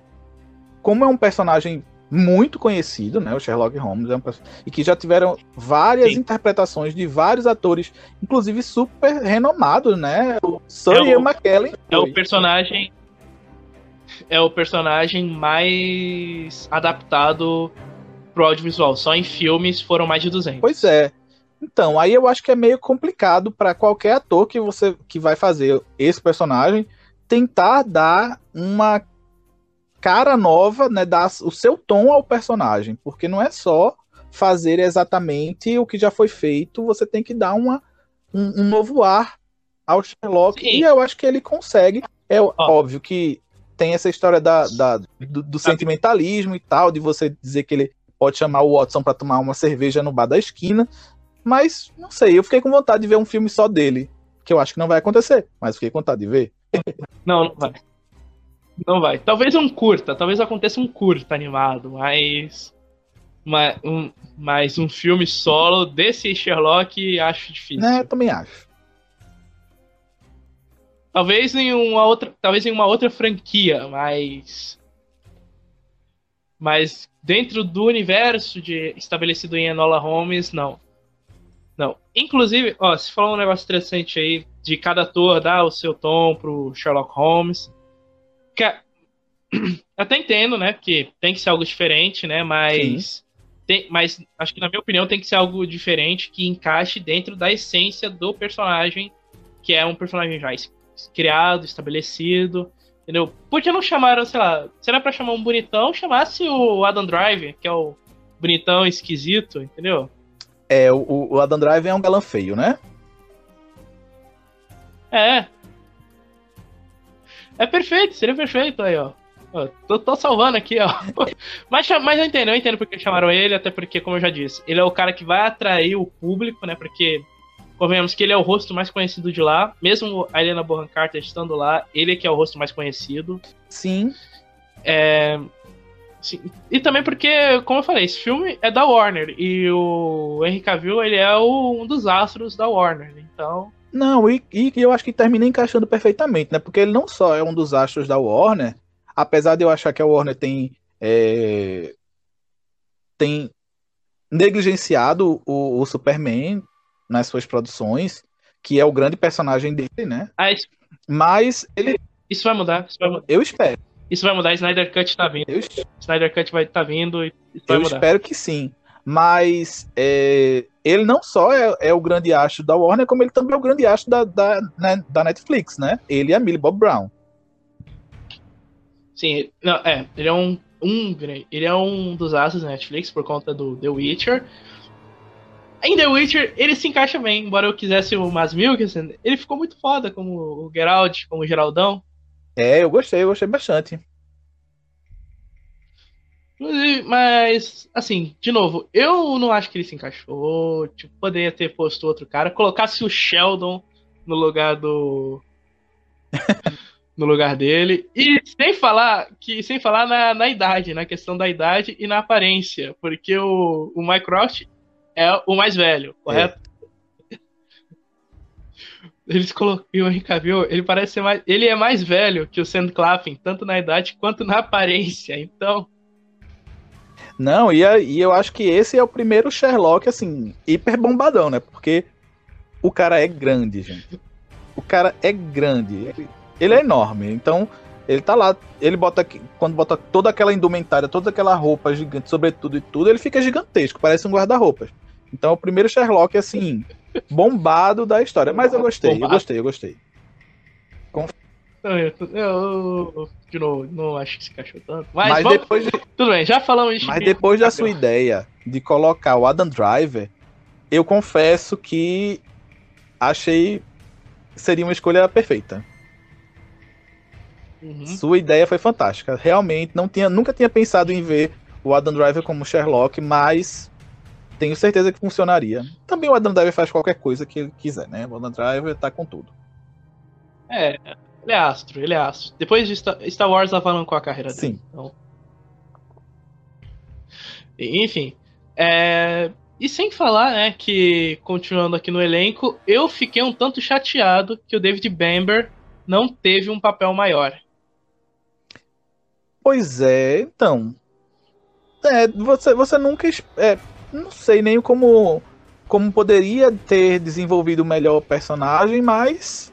como é um personagem muito conhecido, né, o Sherlock Holmes, é um e que já tiveram várias Sim. interpretações de vários atores, inclusive super renomados, né? O Sir é Ian McKellen. É o personagem é o personagem mais adaptado pro audiovisual. Só em filmes foram mais de 200. Pois é. Então, aí eu acho que é meio complicado para qualquer ator que você que vai fazer esse personagem tentar dar uma cara nova, né, dar o seu tom ao personagem, porque não é só fazer exatamente o que já foi feito, você tem que dar uma, um, um novo ar ao Sherlock, Sim. e eu acho que ele consegue. É oh. óbvio que tem essa história da, da do, do sentimentalismo e tal, de você dizer que ele pode chamar o Watson para tomar uma cerveja no bar da esquina, mas, não sei, eu fiquei com vontade de ver um filme só dele. Que eu acho que não vai acontecer, mas fiquei com vontade de ver. Não, não vai. Não vai. Talvez um curta, talvez aconteça um curta animado, mas. Mas um, mas um filme solo desse Sherlock acho difícil. É, também acho. Talvez em uma outra, talvez em uma outra franquia, mas mas dentro do universo de estabelecido em Enola Holmes, não. Não. Inclusive, ó, se falou um negócio interessante aí de cada ator dar o seu tom pro Sherlock Holmes. Que é... até entendo, né? Que tem que ser algo diferente, né? Mas. Tem, mas acho que, na minha opinião, tem que ser algo diferente que encaixe dentro da essência do personagem, que é um personagem já criado, estabelecido. Entendeu? Por que não chamaram, sei lá, será para chamar um bonitão, chamasse o Adam Driver, que é o bonitão esquisito, entendeu? É, o, o Adam Driver é um galã feio, né? É. É perfeito, seria perfeito aí, ó. tô, tô, salvando aqui, ó. Mas, mas eu entendo, eu entendo porque chamaram ele, até porque, como eu já disse, ele é o cara que vai atrair o público, né? Porque, convenhamos que ele é o rosto mais conhecido de lá. Mesmo a Helena Bonham Carter estando lá, ele é que é o rosto mais conhecido. Sim. É, Sim. E também porque, como eu falei, esse filme é da Warner e o Henry Cavill ele é o, um dos astros da Warner, então. Não, e, e eu acho que termina encaixando perfeitamente, né? Porque ele não só é um dos astros da Warner, apesar de eu achar que a Warner tem é, tem negligenciado o, o, Superman nas suas produções, que é o grande personagem dele, né? Ah, isso... Mas ele isso vai mudar, isso vai mudar. Eu espero. Isso vai mudar, Snyder Cut tá vindo. Eu... Snyder Cut vai tá vindo e Eu espero que sim. Mas é, ele não só é, é, o grande acho da Warner, como ele também é o grande acho da, da, né, da Netflix, né? Ele é a Millie Bob Brown. Sim, não, é, ele é um, um ele é um dos astros da Netflix por conta do The Witcher. Em The Witcher, ele se encaixa bem, embora eu quisesse o Masmilk, ele ficou muito foda como o Geralt, como o Geraldão. É, eu gostei, eu gostei bastante. Mas, assim, de novo, eu não acho que ele se encaixou. Tipo, poderia ter posto outro cara. Colocasse o Sheldon no lugar do. no lugar dele. E sem falar que sem falar na, na idade, na questão da idade e na aparência. Porque o, o Mycroft é o mais velho, correto? É. Eles colocam o Henry Cavill, ele parece ser mais. Ele é mais velho que o Sam Claflin, tanto na idade quanto na aparência. Então. Não, e, e eu acho que esse é o primeiro Sherlock, assim, hiper bombadão, né? Porque o cara é grande, gente. O cara é grande. Ele, ele é enorme. Então, ele tá lá, ele bota quando bota toda aquela indumentária, toda aquela roupa gigante, sobretudo e tudo, ele fica gigantesco, parece um guarda-roupas. Então, o primeiro Sherlock, assim, bombado da história. Mas eu gostei, bombado. eu gostei, eu gostei. Conf... Eu, eu, de novo, não acho que se encaixou tanto. Mas, mas vamos... depois de... Tudo bem, já falamos isso. Mas depois da sua ideia de colocar o Adam Driver, eu confesso que achei seria uma escolha perfeita. Uhum. Sua ideia foi fantástica. Realmente, não tinha, nunca tinha pensado em ver o Adam Driver como Sherlock, mas tenho certeza que funcionaria. Também o Adam Driver faz qualquer coisa que ele quiser, né? O Adam Driver tá com tudo. É, ele é astro, ele é astro. Depois de Star Wars com a carreira dele. Sim. Então... Enfim. É... E sem falar, né, que, continuando aqui no elenco, eu fiquei um tanto chateado que o David Bamber não teve um papel maior. Pois é, então. É, você, você nunca. É, não sei nem como, como poderia ter desenvolvido melhor o personagem, mas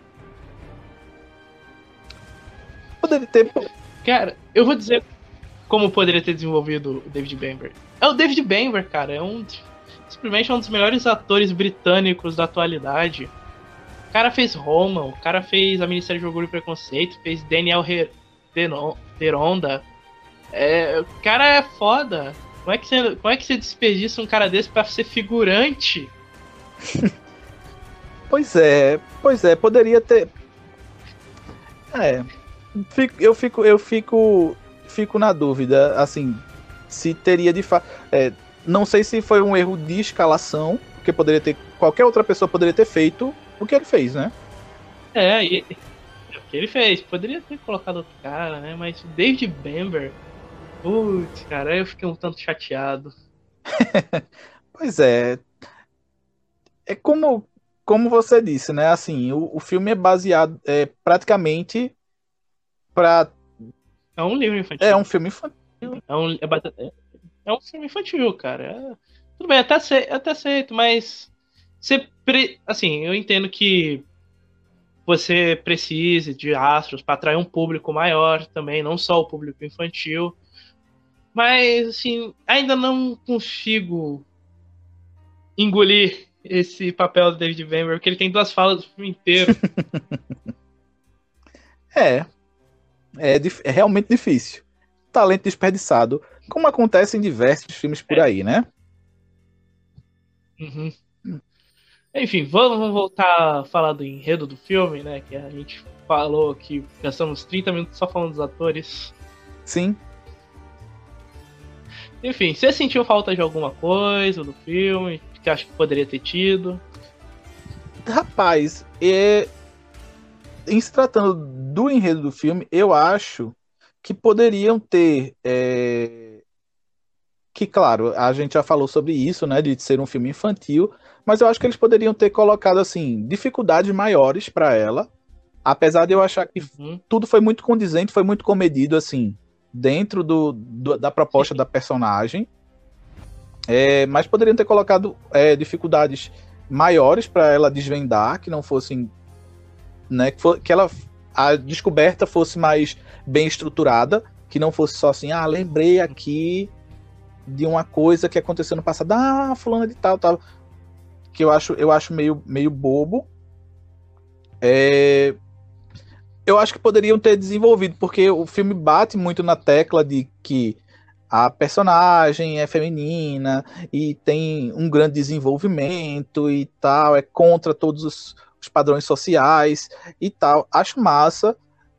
poderia ter. Cara, eu vou dizer como poderia ter desenvolvido o David Bamber. É o David Bamber, cara. É um. Simplesmente um dos melhores atores britânicos da atualidade. O cara fez Roma, o cara fez a Ministério de Orgulho e Preconceito, fez Daniel Deronda. É, o cara é foda. Como é, que você, como é que você desperdiça um cara desse para ser figurante? pois é, pois é, poderia ter. É, eu fico, eu fico, fico na dúvida, assim, se teria de fato. É, não sei se foi um erro de escalação, porque poderia ter. Qualquer outra pessoa poderia ter feito o que ele fez, né? É, e, é o que ele fez. Poderia ter colocado outro cara, né? Mas o David Bamber. Putz, cara, eu fiquei um tanto chateado. pois é. É como, como você disse, né? Assim, o, o filme é baseado é, praticamente pra. É um livro infantil. É um filme infantil. É um, é, é um filme infantil, cara. É, tudo bem, até, até aceito, mas. Você, assim, eu entendo que você precise de astros para atrair um público maior também, não só o público infantil. Mas, assim, ainda não consigo engolir esse papel do David Bamber, porque ele tem duas falas do filme inteiro. é, é, é realmente difícil. Talento desperdiçado, como acontece em diversos filmes por é. aí, né? Uhum. Enfim, vamos voltar a falar do enredo do filme, né? Que a gente falou que gastamos 30 minutos só falando dos atores. Sim. Enfim, você sentiu falta de alguma coisa do filme que acha que poderia ter tido? Rapaz, é, em se tratando do enredo do filme, eu acho que poderiam ter. É... Que, claro, a gente já falou sobre isso, né? De ser um filme infantil, mas eu acho que eles poderiam ter colocado, assim, dificuldades maiores para ela. Apesar de eu achar que uhum. tudo foi muito condizente, foi muito comedido, assim, dentro do, do da proposta da personagem. É, mas poderiam ter colocado é, dificuldades maiores para ela desvendar, que não fossem né? Que, for, que ela a descoberta fosse mais bem estruturada, que não fosse só assim, ah, lembrei aqui de uma coisa que aconteceu no passado, ah, fulana de tal, tal, que eu acho, eu acho meio, meio bobo. É, eu acho que poderiam ter desenvolvido, porque o filme bate muito na tecla de que a personagem é feminina e tem um grande desenvolvimento e tal, é contra todos os, os padrões sociais e tal. Acho massa.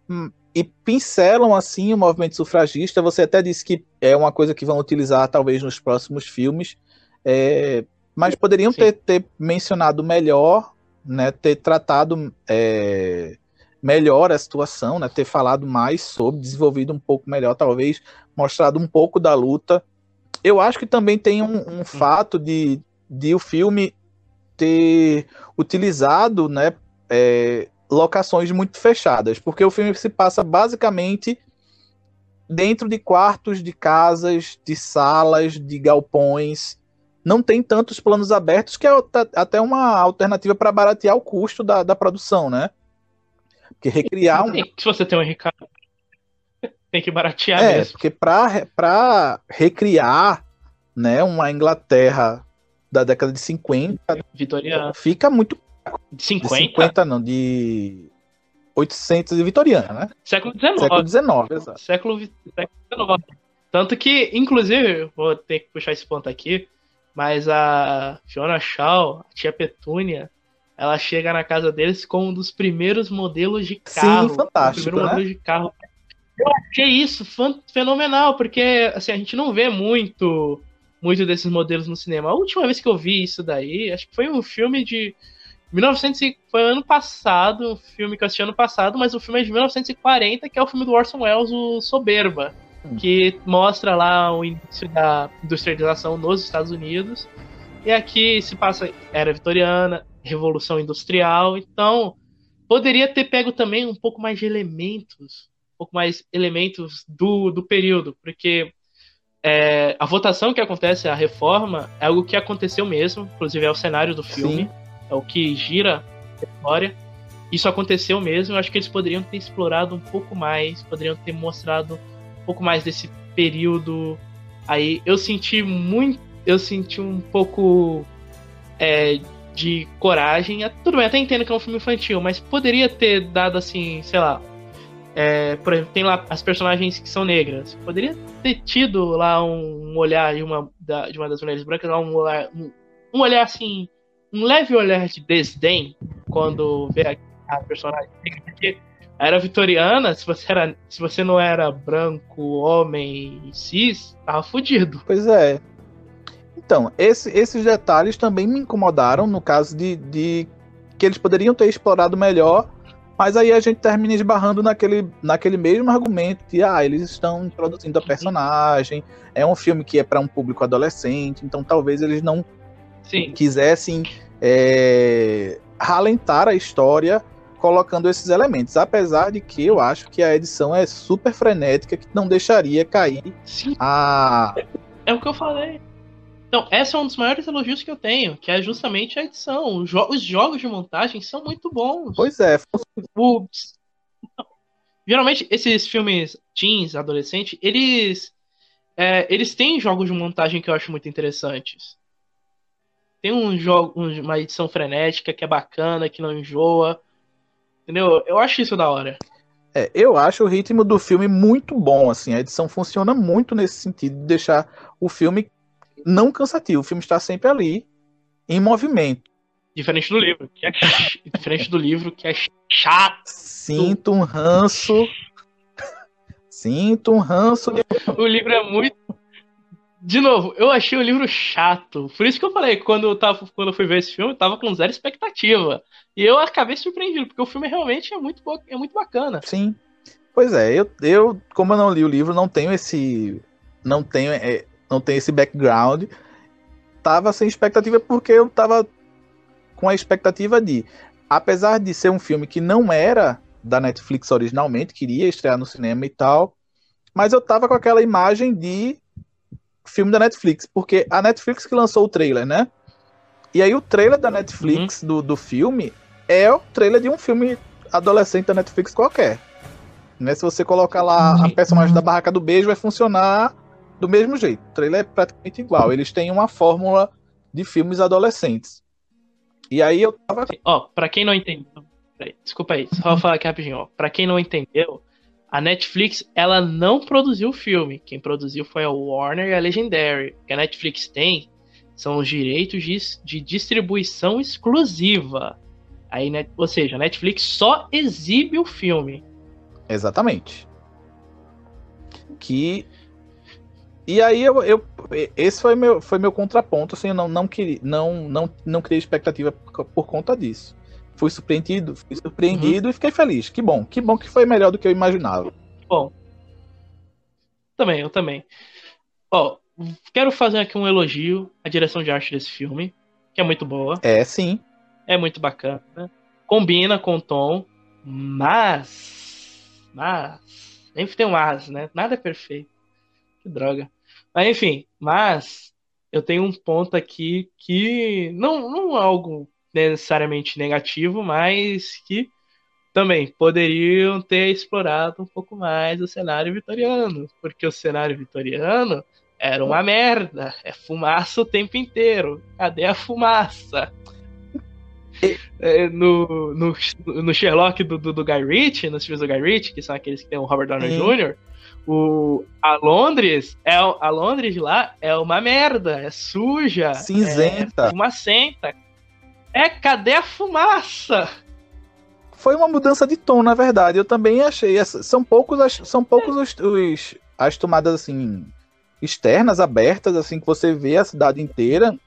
Hum, e pincelam assim o movimento sufragista. Você até disse que é uma coisa que vão utilizar talvez nos próximos filmes, é, mas poderiam ter, ter, mencionado melhor, né, ter tratado é, melhor a situação, né, ter falado mais sobre, desenvolvido um pouco melhor, talvez mostrado um pouco da luta. Eu acho que também tem um, um fato de, de o filme ter utilizado né, é, locações muito fechadas, porque o filme se passa basicamente dentro de quartos, de casas, de salas, de galpões. Não tem tantos planos abertos, que é até uma alternativa para baratear o custo da, da produção, né? Porque recriar um. Se você tem um recado tem que baratear é, mesmo. porque para recriar né, uma Inglaterra da década de 50, Vitoriana. fica muito. De 50? De 50 não, de 800 de Vitoriana, né? Século XIX. Século XIX, exato. Século, século XIX. Tanto que, inclusive, vou ter que puxar esse ponto aqui, mas a Fiona Shaw, a tia Petúnia, ela chega na casa deles com um dos primeiros modelos de carro. Sim, fantástico. O primeiro né? modelo de carro eu achei isso fenomenal, porque assim, a gente não vê muito muito desses modelos no cinema. A última vez que eu vi isso daí, acho que foi um filme de 1900 foi ano passado, um filme que eu assisti ano passado, mas o filme é de 1940, que é o filme do Orson Welles, o Soberba, hum. que mostra lá o início da industrialização nos Estados Unidos. E aqui se passa era vitoriana, revolução industrial, então poderia ter pego também um pouco mais de elementos pouco mais elementos do, do período, porque é, a votação que acontece, a reforma, é algo que aconteceu mesmo, inclusive é o cenário do filme, Sim. é o que gira a história. Isso aconteceu mesmo, eu acho que eles poderiam ter explorado um pouco mais, poderiam ter mostrado um pouco mais desse período aí. Eu senti muito, eu senti um pouco é, de coragem. Tudo bem, até entendo que é um filme infantil, mas poderia ter dado assim, sei lá, é, por exemplo, tem lá as personagens que são negras. Poderia ter tido lá um, olhar de uma, de uma das mulheres brancas, um olhar, um, um, olhar assim, um leve olhar de desdém quando vê a, a personagem negra, porque era vitoriana, se você, era, se você não era branco, homem cis, tava fudido. Pois é. Então, esse, esses detalhes também me incomodaram no caso de, de que eles poderiam ter explorado melhor mas aí a gente termina esbarrando naquele, naquele mesmo argumento de ah, eles estão introduzindo a personagem, é um filme que é para um público adolescente, então talvez eles não Sim. quisessem é, ralentar a história colocando esses elementos. Apesar de que eu acho que a edição é super frenética, que não deixaria cair Sim. a. É o que eu falei. Então, esse é um dos maiores elogios que eu tenho, que é justamente a edição. Os, jo os jogos de montagem são muito bons. Pois é. O... Geralmente, esses filmes teens, adolescentes, eles, é, eles têm jogos de montagem que eu acho muito interessantes. Tem um jogo, uma edição frenética que é bacana, que não enjoa. Entendeu? Eu acho isso da hora. É, eu acho o ritmo do filme muito bom, assim. A edição funciona muito nesse sentido de deixar o filme não cansativo. O filme está sempre ali, em movimento. Diferente do livro, que é diferente do livro, que é chato. Sinto um ranço. Sinto um ranço. O livro é muito. De novo, eu achei o livro chato. Por isso que eu falei, quando eu, tava, quando eu fui ver esse filme, eu tava com zero expectativa. E eu acabei surpreendido, porque o filme realmente é muito, é muito bacana. Sim. Pois é, eu, eu, como eu não li o livro, não tenho esse. Não tenho é, não tem esse background, tava sem expectativa porque eu tava com a expectativa de, apesar de ser um filme que não era da Netflix originalmente, queria estrear no cinema e tal, mas eu tava com aquela imagem de filme da Netflix, porque a Netflix que lançou o trailer, né? E aí o trailer da Netflix uhum. do, do filme é o trailer de um filme adolescente da Netflix qualquer. Né? Se você colocar lá a personagem da Barraca do Beijo, vai funcionar do mesmo jeito. O trailer é praticamente igual. Eles têm uma fórmula de filmes adolescentes. E aí eu tava. Ó, pra quem não entendeu. Desculpa aí, só vou falar aqui rapidinho, ó. Pra quem não entendeu, a Netflix ela não produziu o filme. Quem produziu foi a Warner e a Legendary. O que a Netflix tem são os direitos de, de distribuição exclusiva. Aí, né, ou seja, a Netflix só exibe o filme. Exatamente. Que e aí eu, eu, esse foi meu foi meu contraponto, assim, eu não não queria não não não criei expectativa por, por conta disso. Fui surpreendido, fui surpreendido uhum. e fiquei feliz. Que bom, que bom que foi melhor do que eu imaginava. Bom. Também, eu também. Ó, quero fazer aqui um elogio à direção de arte desse filme, que é muito boa. É, sim. É muito bacana. Combina com o tom, mas. Mas. Sempre tem um mas, né? Nada é perfeito. Que droga. Mas enfim, mas. Eu tenho um ponto aqui que não, não é algo necessariamente negativo, mas que também poderiam ter explorado um pouco mais o cenário vitoriano, porque o cenário vitoriano era uma merda. É fumaça o tempo inteiro. Cadê a fumaça? É, no, no, no, Sherlock do, do, do, Guy Ritchie, nos filmes do Guy Ritchie, que são aqueles que tem o Robert Downey Jr., o, a Londres, é, a Londres lá é uma merda, é suja, cinzenta, é fumacenta. É, cadê a fumaça? Foi uma mudança de tom, na verdade. Eu também achei. São poucos, são poucos os, os as tomadas assim externas, abertas, assim, que você vê a cidade inteira.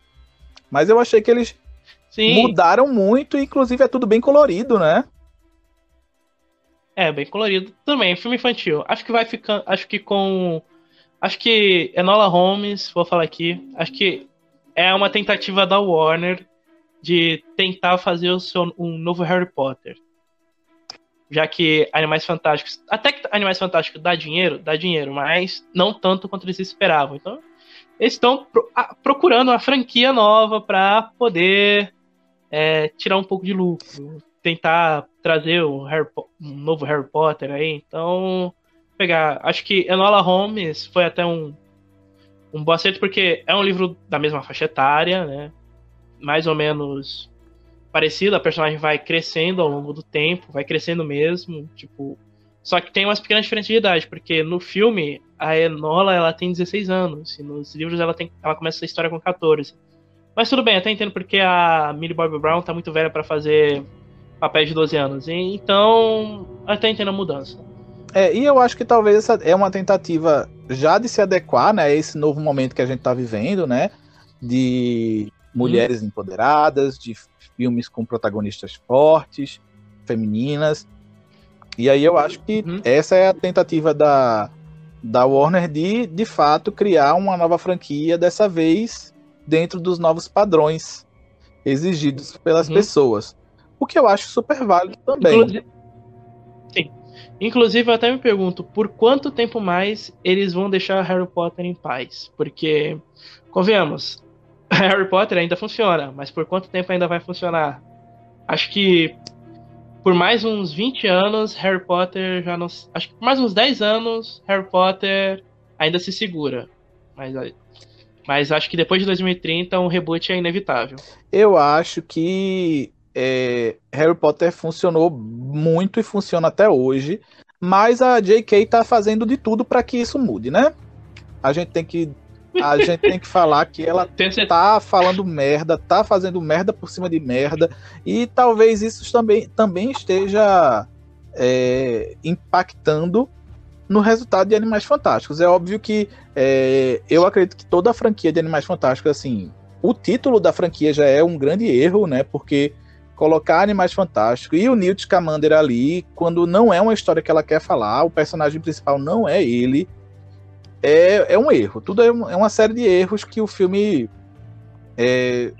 Mas eu achei que eles Sim. mudaram muito, e inclusive é tudo bem colorido, né? É, bem colorido. Também, filme infantil. Acho que vai ficar. Acho que com. Acho que Enola Holmes, vou falar aqui. Acho que é uma tentativa da Warner de tentar fazer o seu, um novo Harry Potter já que Animais Fantásticos, até que Animais Fantásticos dá dinheiro, dá dinheiro, mas não tanto quanto eles esperavam. Então, eles estão procurando uma franquia nova para poder é, tirar um pouco de lucro, tentar trazer um, um, novo Harry Potter aí. Então, pegar, acho que Enola Holmes foi até um um bom acerto porque é um livro da mesma faixa etária, né? Mais ou menos parecido, a personagem vai crescendo ao longo do tempo, vai crescendo mesmo, tipo. Só que tem umas pequenas diferenças de idade, porque no filme a Enola ela tem 16 anos, e nos livros ela, tem, ela começa a história com 14. Mas tudo bem, até entendo porque a Millie Bobby Brown tá muito velha para fazer papéis de 12 anos. Então, até entendo a mudança. É, e eu acho que talvez essa é uma tentativa já de se adequar, né, a esse novo momento que a gente tá vivendo, né, de mulheres hum. empoderadas, de filmes com protagonistas fortes, femininas. E aí eu acho que uhum. essa é a tentativa da, da Warner de, de fato, criar uma nova franquia, dessa vez dentro dos novos padrões exigidos pelas uhum. pessoas. O que eu acho super válido também. Inclusive, sim. Inclusive, eu até me pergunto por quanto tempo mais eles vão deixar Harry Potter em paz. Porque, convenhamos, Harry Potter ainda funciona, mas por quanto tempo ainda vai funcionar? Acho que por mais uns 20 anos, Harry Potter já não. Acho que por mais uns 10 anos, Harry Potter ainda se segura. Mas, mas acho que depois de 2030, um reboot é inevitável. Eu acho que é, Harry Potter funcionou muito e funciona até hoje. Mas a J.K. tá fazendo de tudo para que isso mude, né? A gente tem que a gente tem que falar que ela tá falando merda, tá fazendo merda por cima de merda, e talvez isso também, também esteja é, impactando no resultado de Animais Fantásticos. É óbvio que é, eu acredito que toda a franquia de Animais Fantásticos, assim, o título da franquia já é um grande erro, né? Porque colocar Animais Fantásticos e o Newt Scamander ali, quando não é uma história que ela quer falar, o personagem principal não é ele, é, é um erro. Tudo é, é uma série de erros que o filme é,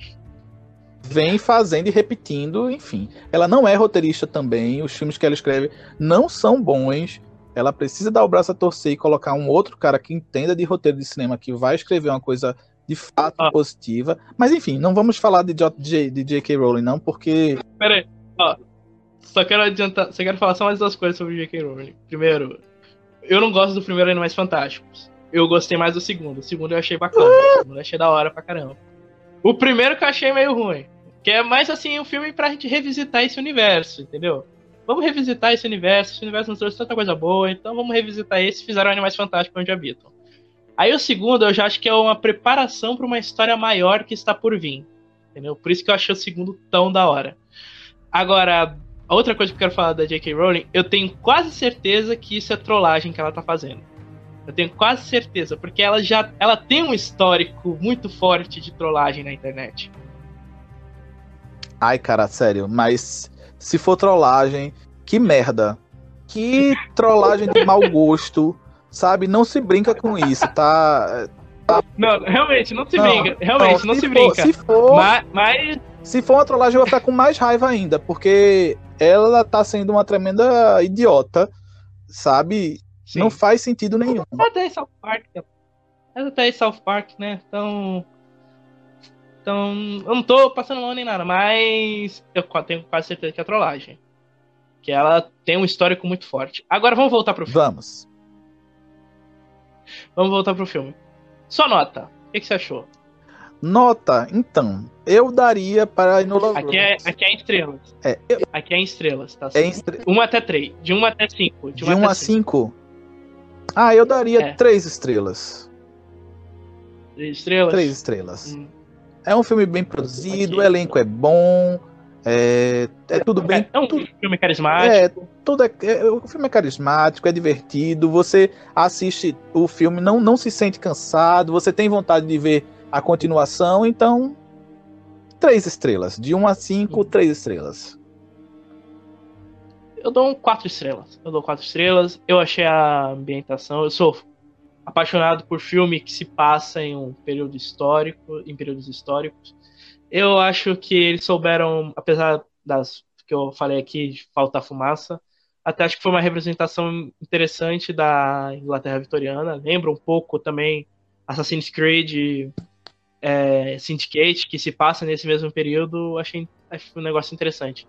vem fazendo e repetindo, enfim. Ela não é roteirista também, os filmes que ela escreve não são bons. Ela precisa dar o braço a torcer e colocar um outro cara que entenda de roteiro de cinema que vai escrever uma coisa de fato ah. positiva. Mas enfim, não vamos falar de, J, de J.K. Rowling, não, porque. Pera aí, ó. Só quero adiantar. Só quero falar só mais duas coisas sobre J.K. Rowling. Primeiro, eu não gosto do primeiro Animais Fantásticos eu gostei mais do segundo. O segundo eu achei bacana. O segundo eu achei da hora pra caramba. O primeiro que eu achei meio ruim. Que é mais assim um filme pra gente revisitar esse universo, entendeu? Vamos revisitar esse universo, esse universo nos trouxe tanta coisa boa, então vamos revisitar esse, fizeram Animais Fantásticos onde habitam. Aí o segundo eu já acho que é uma preparação para uma história maior que está por vir. Entendeu? Por isso que eu achei o segundo tão da hora. Agora, a outra coisa que eu quero falar da J.K. Rowling, eu tenho quase certeza que isso é trollagem que ela tá fazendo. Eu tenho quase certeza, porque ela já ela tem um histórico muito forte de trollagem na internet. Ai, cara, sério, mas se for trollagem, que merda. Que trollagem de mau gosto, sabe? Não se brinca com isso, tá? tá... Não, realmente, não se não, brinca. Realmente, não, não se, se for, brinca. Se for, mas, mas... se for uma trollagem, eu vou ficar com mais raiva ainda, porque ela tá sendo uma tremenda idiota, sabe? Sim. Não faz sentido nenhum. Até South Park. Até South Park, né? Então. Então, eu não tô passando mal nem nada, mas eu tenho quase certeza que é trollagem. Que ela tem um histórico muito forte. Agora vamos voltar pro filme. Vamos. Vamos voltar pro filme. Só nota. O que, que você achou? Nota, então, eu daria para Enola aqui é, aqui é em estrelas. É, eu... Aqui é em estrelas, tá? É em estre... 1 até 3. De 1 até 5. De 1 a 5. Ah, eu daria é. três estrelas. Três estrelas? Três estrelas. Hum. É um filme bem produzido, o elenco é bom, é, é tudo bem. É um tudo, filme carismático. É, tudo é, é, o filme é carismático, é divertido. Você assiste o filme, não, não se sente cansado, você tem vontade de ver a continuação, então. Três estrelas. De 1 um a 5, hum. três estrelas. Eu dou um quatro estrelas. Eu dou quatro estrelas. Eu achei a ambientação. Eu sou apaixonado por filme que se passa em um período histórico, em períodos históricos. Eu acho que eles souberam, apesar das que eu falei aqui de faltar fumaça, até acho que foi uma representação interessante da Inglaterra vitoriana. Lembra um pouco também Assassin's Creed, é, Syndicate, que se passa nesse mesmo período. Achei, achei um negócio interessante.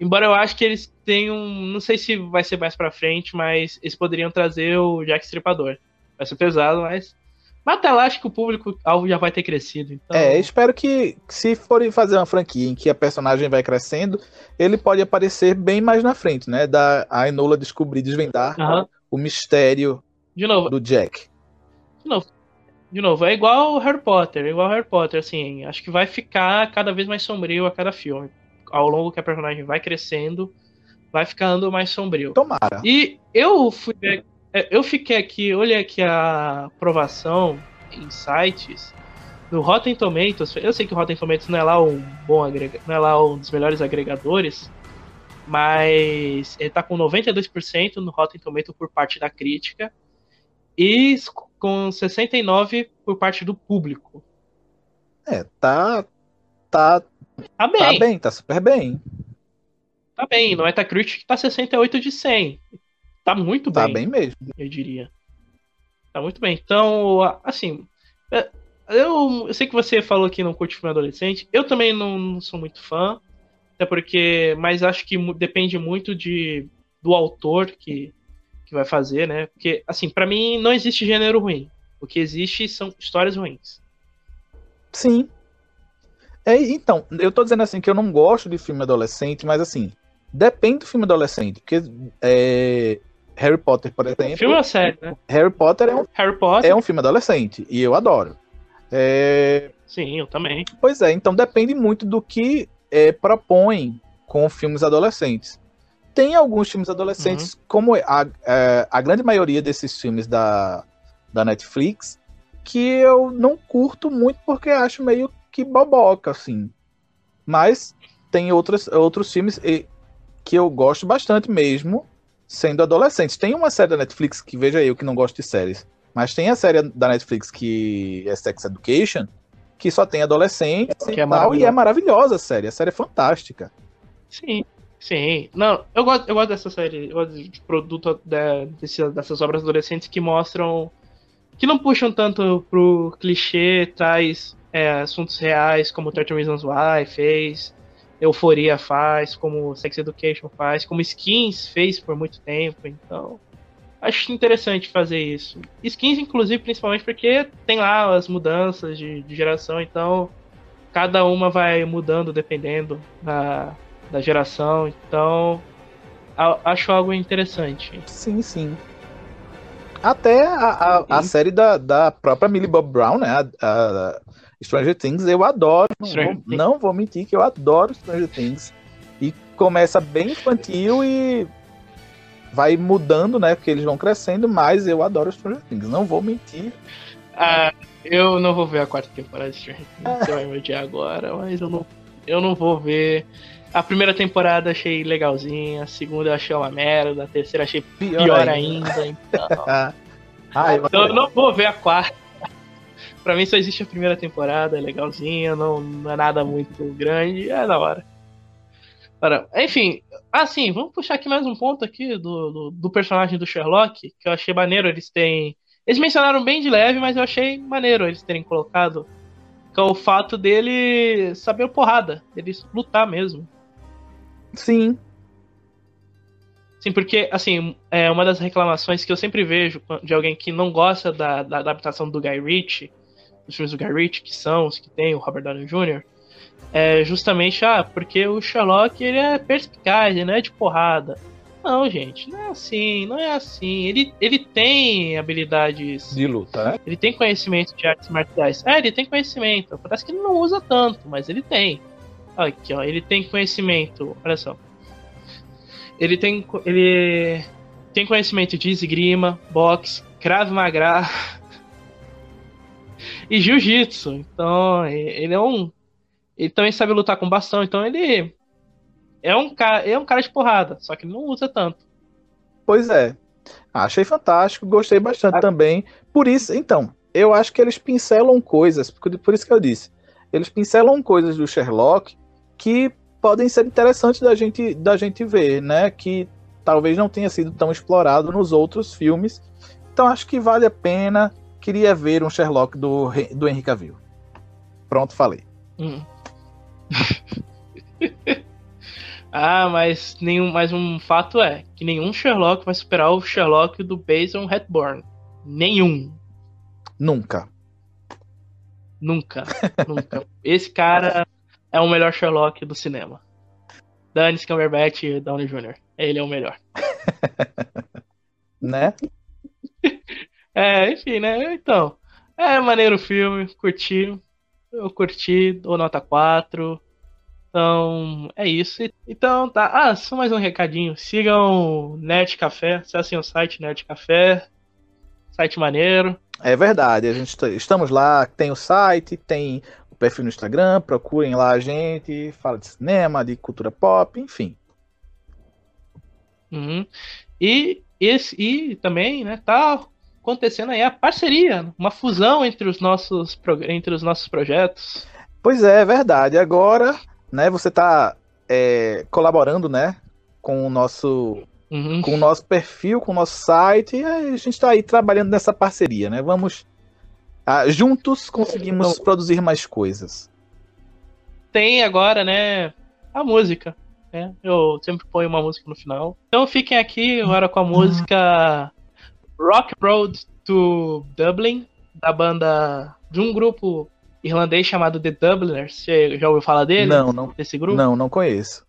Embora eu acho que eles tenham. Não sei se vai ser mais pra frente, mas eles poderiam trazer o Jack Stripador. Vai ser pesado, mas. Mas até lá acho que o público alvo já vai ter crescido. Então... É, espero que se forem fazer uma franquia em que a personagem vai crescendo, ele pode aparecer bem mais na frente, né? Da a Enola descobrir, desvendar uhum. o mistério de novo, do Jack. De novo, de novo, é igual Harry Potter, é igual Harry Potter, assim, acho que vai ficar cada vez mais sombrio a cada filme ao longo que a personagem vai crescendo, vai ficando mais sombrio. Tomara. E eu fui é, eu fiquei aqui, olhei aqui a aprovação em sites no Rotten Tomatoes. Eu sei que o Rotten Tomatoes não é lá um bom agrega, não é lá um dos melhores agregadores, mas ele tá com 92% no Rotten Tomatoes por parte da crítica e com 69 por parte do público. É, tá tá Tá bem. Tá bem, tá super bem. Tá bem, no Metacritic tá 68 de 100. Tá muito tá bem. Tá bem mesmo. Eu diria. Tá muito bem. Então, assim, é, eu, eu sei que você falou que não curte filme adolescente. Eu também não, não sou muito fã. Até porque. Mas acho que depende muito de, do autor que, que vai fazer, né? Porque, assim, para mim não existe gênero ruim. O que existe são histórias ruins. Sim, é, então, eu tô dizendo assim que eu não gosto de filme adolescente, mas assim, depende do filme adolescente. Porque é, Harry Potter, por exemplo. Filme ou série, né? Harry Potter é um, Harry Potter. é um filme adolescente. E eu adoro. É... Sim, eu também. Pois é, então depende muito do que é, propõe com filmes adolescentes. Tem alguns filmes adolescentes, uhum. como a, a, é, a grande maioria desses filmes da, da Netflix, que eu não curto muito porque acho meio que boboca, assim. Mas tem outros, outros filmes que eu gosto bastante mesmo, sendo adolescente. Tem uma série da Netflix que, veja eu, que não gosto de séries, mas tem a série da Netflix que é Sex Education, que só tem adolescentes que e é tal, e é maravilhosa a série. A série é fantástica. Sim, sim. Não, eu gosto, eu gosto dessa série, eu gosto de produto dessas obras adolescentes que mostram. que não puxam tanto pro clichê, traz é, assuntos reais, como 30 Reasons Why fez, Euforia faz, como Sex Education faz, como Skins fez por muito tempo, então acho interessante fazer isso. Skins, inclusive, principalmente porque tem lá as mudanças de, de geração, então cada uma vai mudando dependendo da, da geração, então acho algo interessante. Sim, sim. Até a, a, a série da, da própria Millie Bob Brown, né? A, a Stranger Things, eu adoro. Não vou, não vou, mentir que eu adoro Stranger Things. E começa bem infantil e vai mudando, né? Porque eles vão crescendo, mas eu adoro Stranger Things. Não vou mentir. Ah, eu não vou ver a quarta temporada de Stranger Things. Você vai me odiar agora, mas eu não, eu não vou ver. A primeira temporada achei legalzinha, a segunda eu achei uma merda, a terceira achei pior, pior ainda. ainda, então. ah, eu... então eu não vou ver a quarta. Pra mim só existe a primeira temporada, é legalzinha, não, não é nada muito grande, é da hora. Ora, enfim, assim, vamos puxar aqui mais um ponto aqui do, do, do, personagem do Sherlock, que eu achei maneiro eles terem. Eles mencionaram bem de leve, mas eu achei maneiro eles terem colocado. Que é o fato dele saber porrada, dele lutar mesmo. Sim. Sim, porque, assim, é uma das reclamações que eu sempre vejo de alguém que não gosta da, da adaptação do Guy Ritchie, dos filmes do Guy Ritchie, que são os que tem o Robert Downey Jr., é justamente, ah, porque o Sherlock ele é perspicaz, ele não é de porrada. Não, gente, não é assim, não é assim. Ele, ele tem habilidades. De luta, né? Ele tem conhecimento de artes marciais. É, ele tem conhecimento. Parece que ele não usa tanto, mas ele tem. Aqui, ó, ele tem conhecimento. Olha só. Ele tem. Ele tem conhecimento de esgrima, boxe, Krav Maga e jiu-jitsu. Então, ele é um ele também sabe lutar com bastão, então ele é um cara, é um cara de porrada, só que ele não usa tanto. Pois é. Achei fantástico, gostei bastante ah. também. Por isso, então, eu acho que eles pincelam coisas, por isso que eu disse. Eles pincelam coisas do Sherlock que podem ser interessantes da gente, da gente ver, né? Que talvez não tenha sido tão explorado nos outros filmes. Então acho que vale a pena. Queria ver um Sherlock do, do Henry Cavill. Pronto, falei. Hum. ah, mas nenhum, mas um fato é que nenhum Sherlock vai superar o Sherlock do Basil Hepburn. Nenhum. Nunca. Nunca, nunca. Esse cara é o melhor Sherlock do cinema. Dennis Cumberbatch e Downey Jr. Ele é o melhor. né? É, enfim, né? Então, é maneiro o filme, curti. Eu curti, dou nota 4. Então, é isso. Então, tá. Ah, só mais um recadinho. Sigam Nerd Café, acessem o site Nerd Café. Site maneiro. É verdade, a gente estamos lá, tem o site, tem o perfil no Instagram, procurem lá a gente, fala de cinema, de cultura pop, enfim. Uhum. E, esse, e também, né, tá acontecendo aí a parceria, uma fusão entre os nossos, entre os nossos projetos. Pois é, é verdade. Agora, né, você está é, colaborando, né, com o nosso uhum. com o nosso perfil, com o nosso site, e a gente está aí trabalhando nessa parceria, né? Vamos ah, juntos conseguimos então, produzir mais coisas. Tem agora, né, a música. Né? Eu sempre ponho uma música no final. Então fiquem aqui agora com a música Rock Road to Dublin, da banda de um grupo irlandês chamado The Dubliners. Você já ouviu falar dele? Não, não. Desse grupo? Não, não conheço.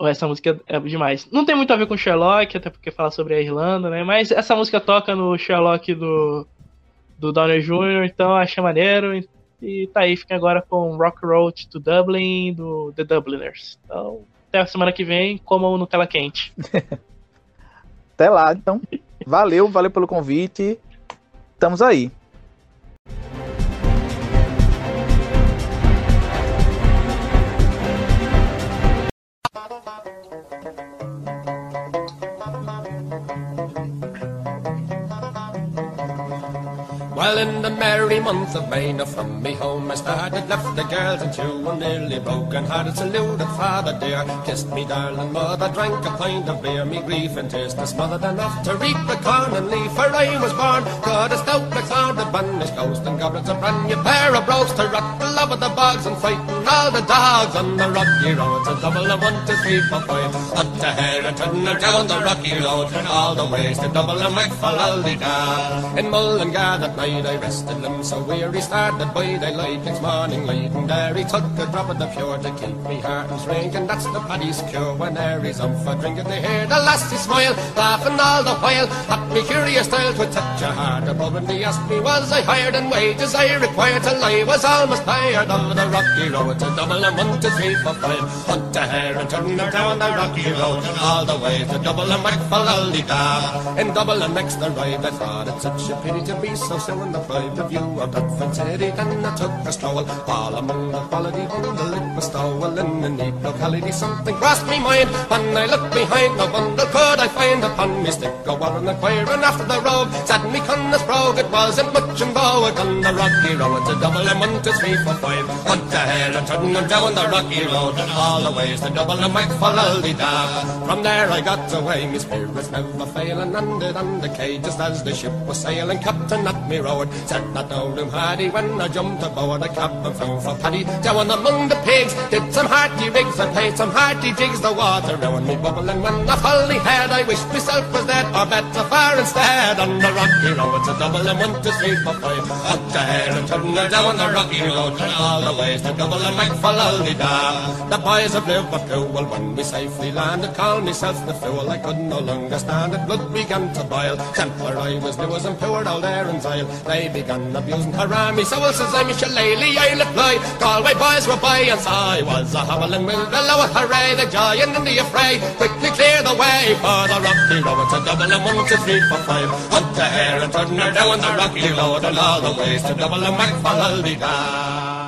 Essa música é demais. Não tem muito a ver com Sherlock, até porque fala sobre a Irlanda, né? Mas essa música toca no Sherlock do, do Donner Jr., então achei maneiro. E tá aí, fica agora com Rock Road to Dublin, do The Dubliners. Então, até a semana que vem, como no Tela Quente. Até lá, então. Valeu, valeu pelo convite. Estamos aí. Well, in the merry month of May, now from me home I started, left the girls and two, and nearly broken hearted, saluted father dear, kissed me darling mother, drank a pint of beer, me grief and tears to smothered enough to reap the corn and leaf, for I was born, got a stout black sword, a banished ghost, and goblets a brand new pair of brogues to rot the love of the bogs and fighting all the dogs on the rocky roads, a double of one, two, three, four, five, up to Herriton or down the rocky road, all the ways to double and whack for all the In Mullingar that night, I rested him so weary, started by daylight next morning late, and there he took a drop of the pure to keep me heart and drink, and that's the paddy's cure when there he's up for drinking. They hear the lassie smile, laughing all the while, at me curious style to touch a heart above, and he asked me was I hired and wages I required till I was almost tired of the rocky road. To double and one to three for five, hunt the hare and turn her down the rocky road, all the way to double and back for Lolly In double and next the ride, I thought it such a pity to be so still in the view of Bedford City. Then I took a stroll, all among the quality on the was stowel in the neat locality. Something crossed me mind when I looked behind. No bundle could I find upon me stick. a Go on inquiring after the rogue. Said me Connors brogue, it wasn't much in bow. On the rocky road, to double and one to. Hunt the hare and turn them down the rocky road. And all the ways to double and make for da. From there I got away, me spirits never failing. Under on the cage just as the ship was sailing. Captain at me road, said not know him Hardy. When I jumped aboard, I capped and flew for Paddy. Down among the pigs, did some hearty rigs and played some hearty jigs. The water round me bubbling when I fully had. I wished myself was dead or better far instead. On the rocky road, to and one, two, three, four, five. Up the hair and turn down the rocky road. And all the ways to and make for da. The boys of Liverpool, well, when we safely landed, called myself the fool. I could no longer stand it. Blood began to boil. Templar I was new as and poured all there in Zyle. They began abusing her army. So well says I'm Shillelagh, I'll apply. Galway boys were by and so I was a howling with the lower hooray. The giant in the affray quickly clear the way for the rocky road. To double and one, four, five. Hunt the hare and turn her down the rocky road. And all the ways to double and back for Albiga.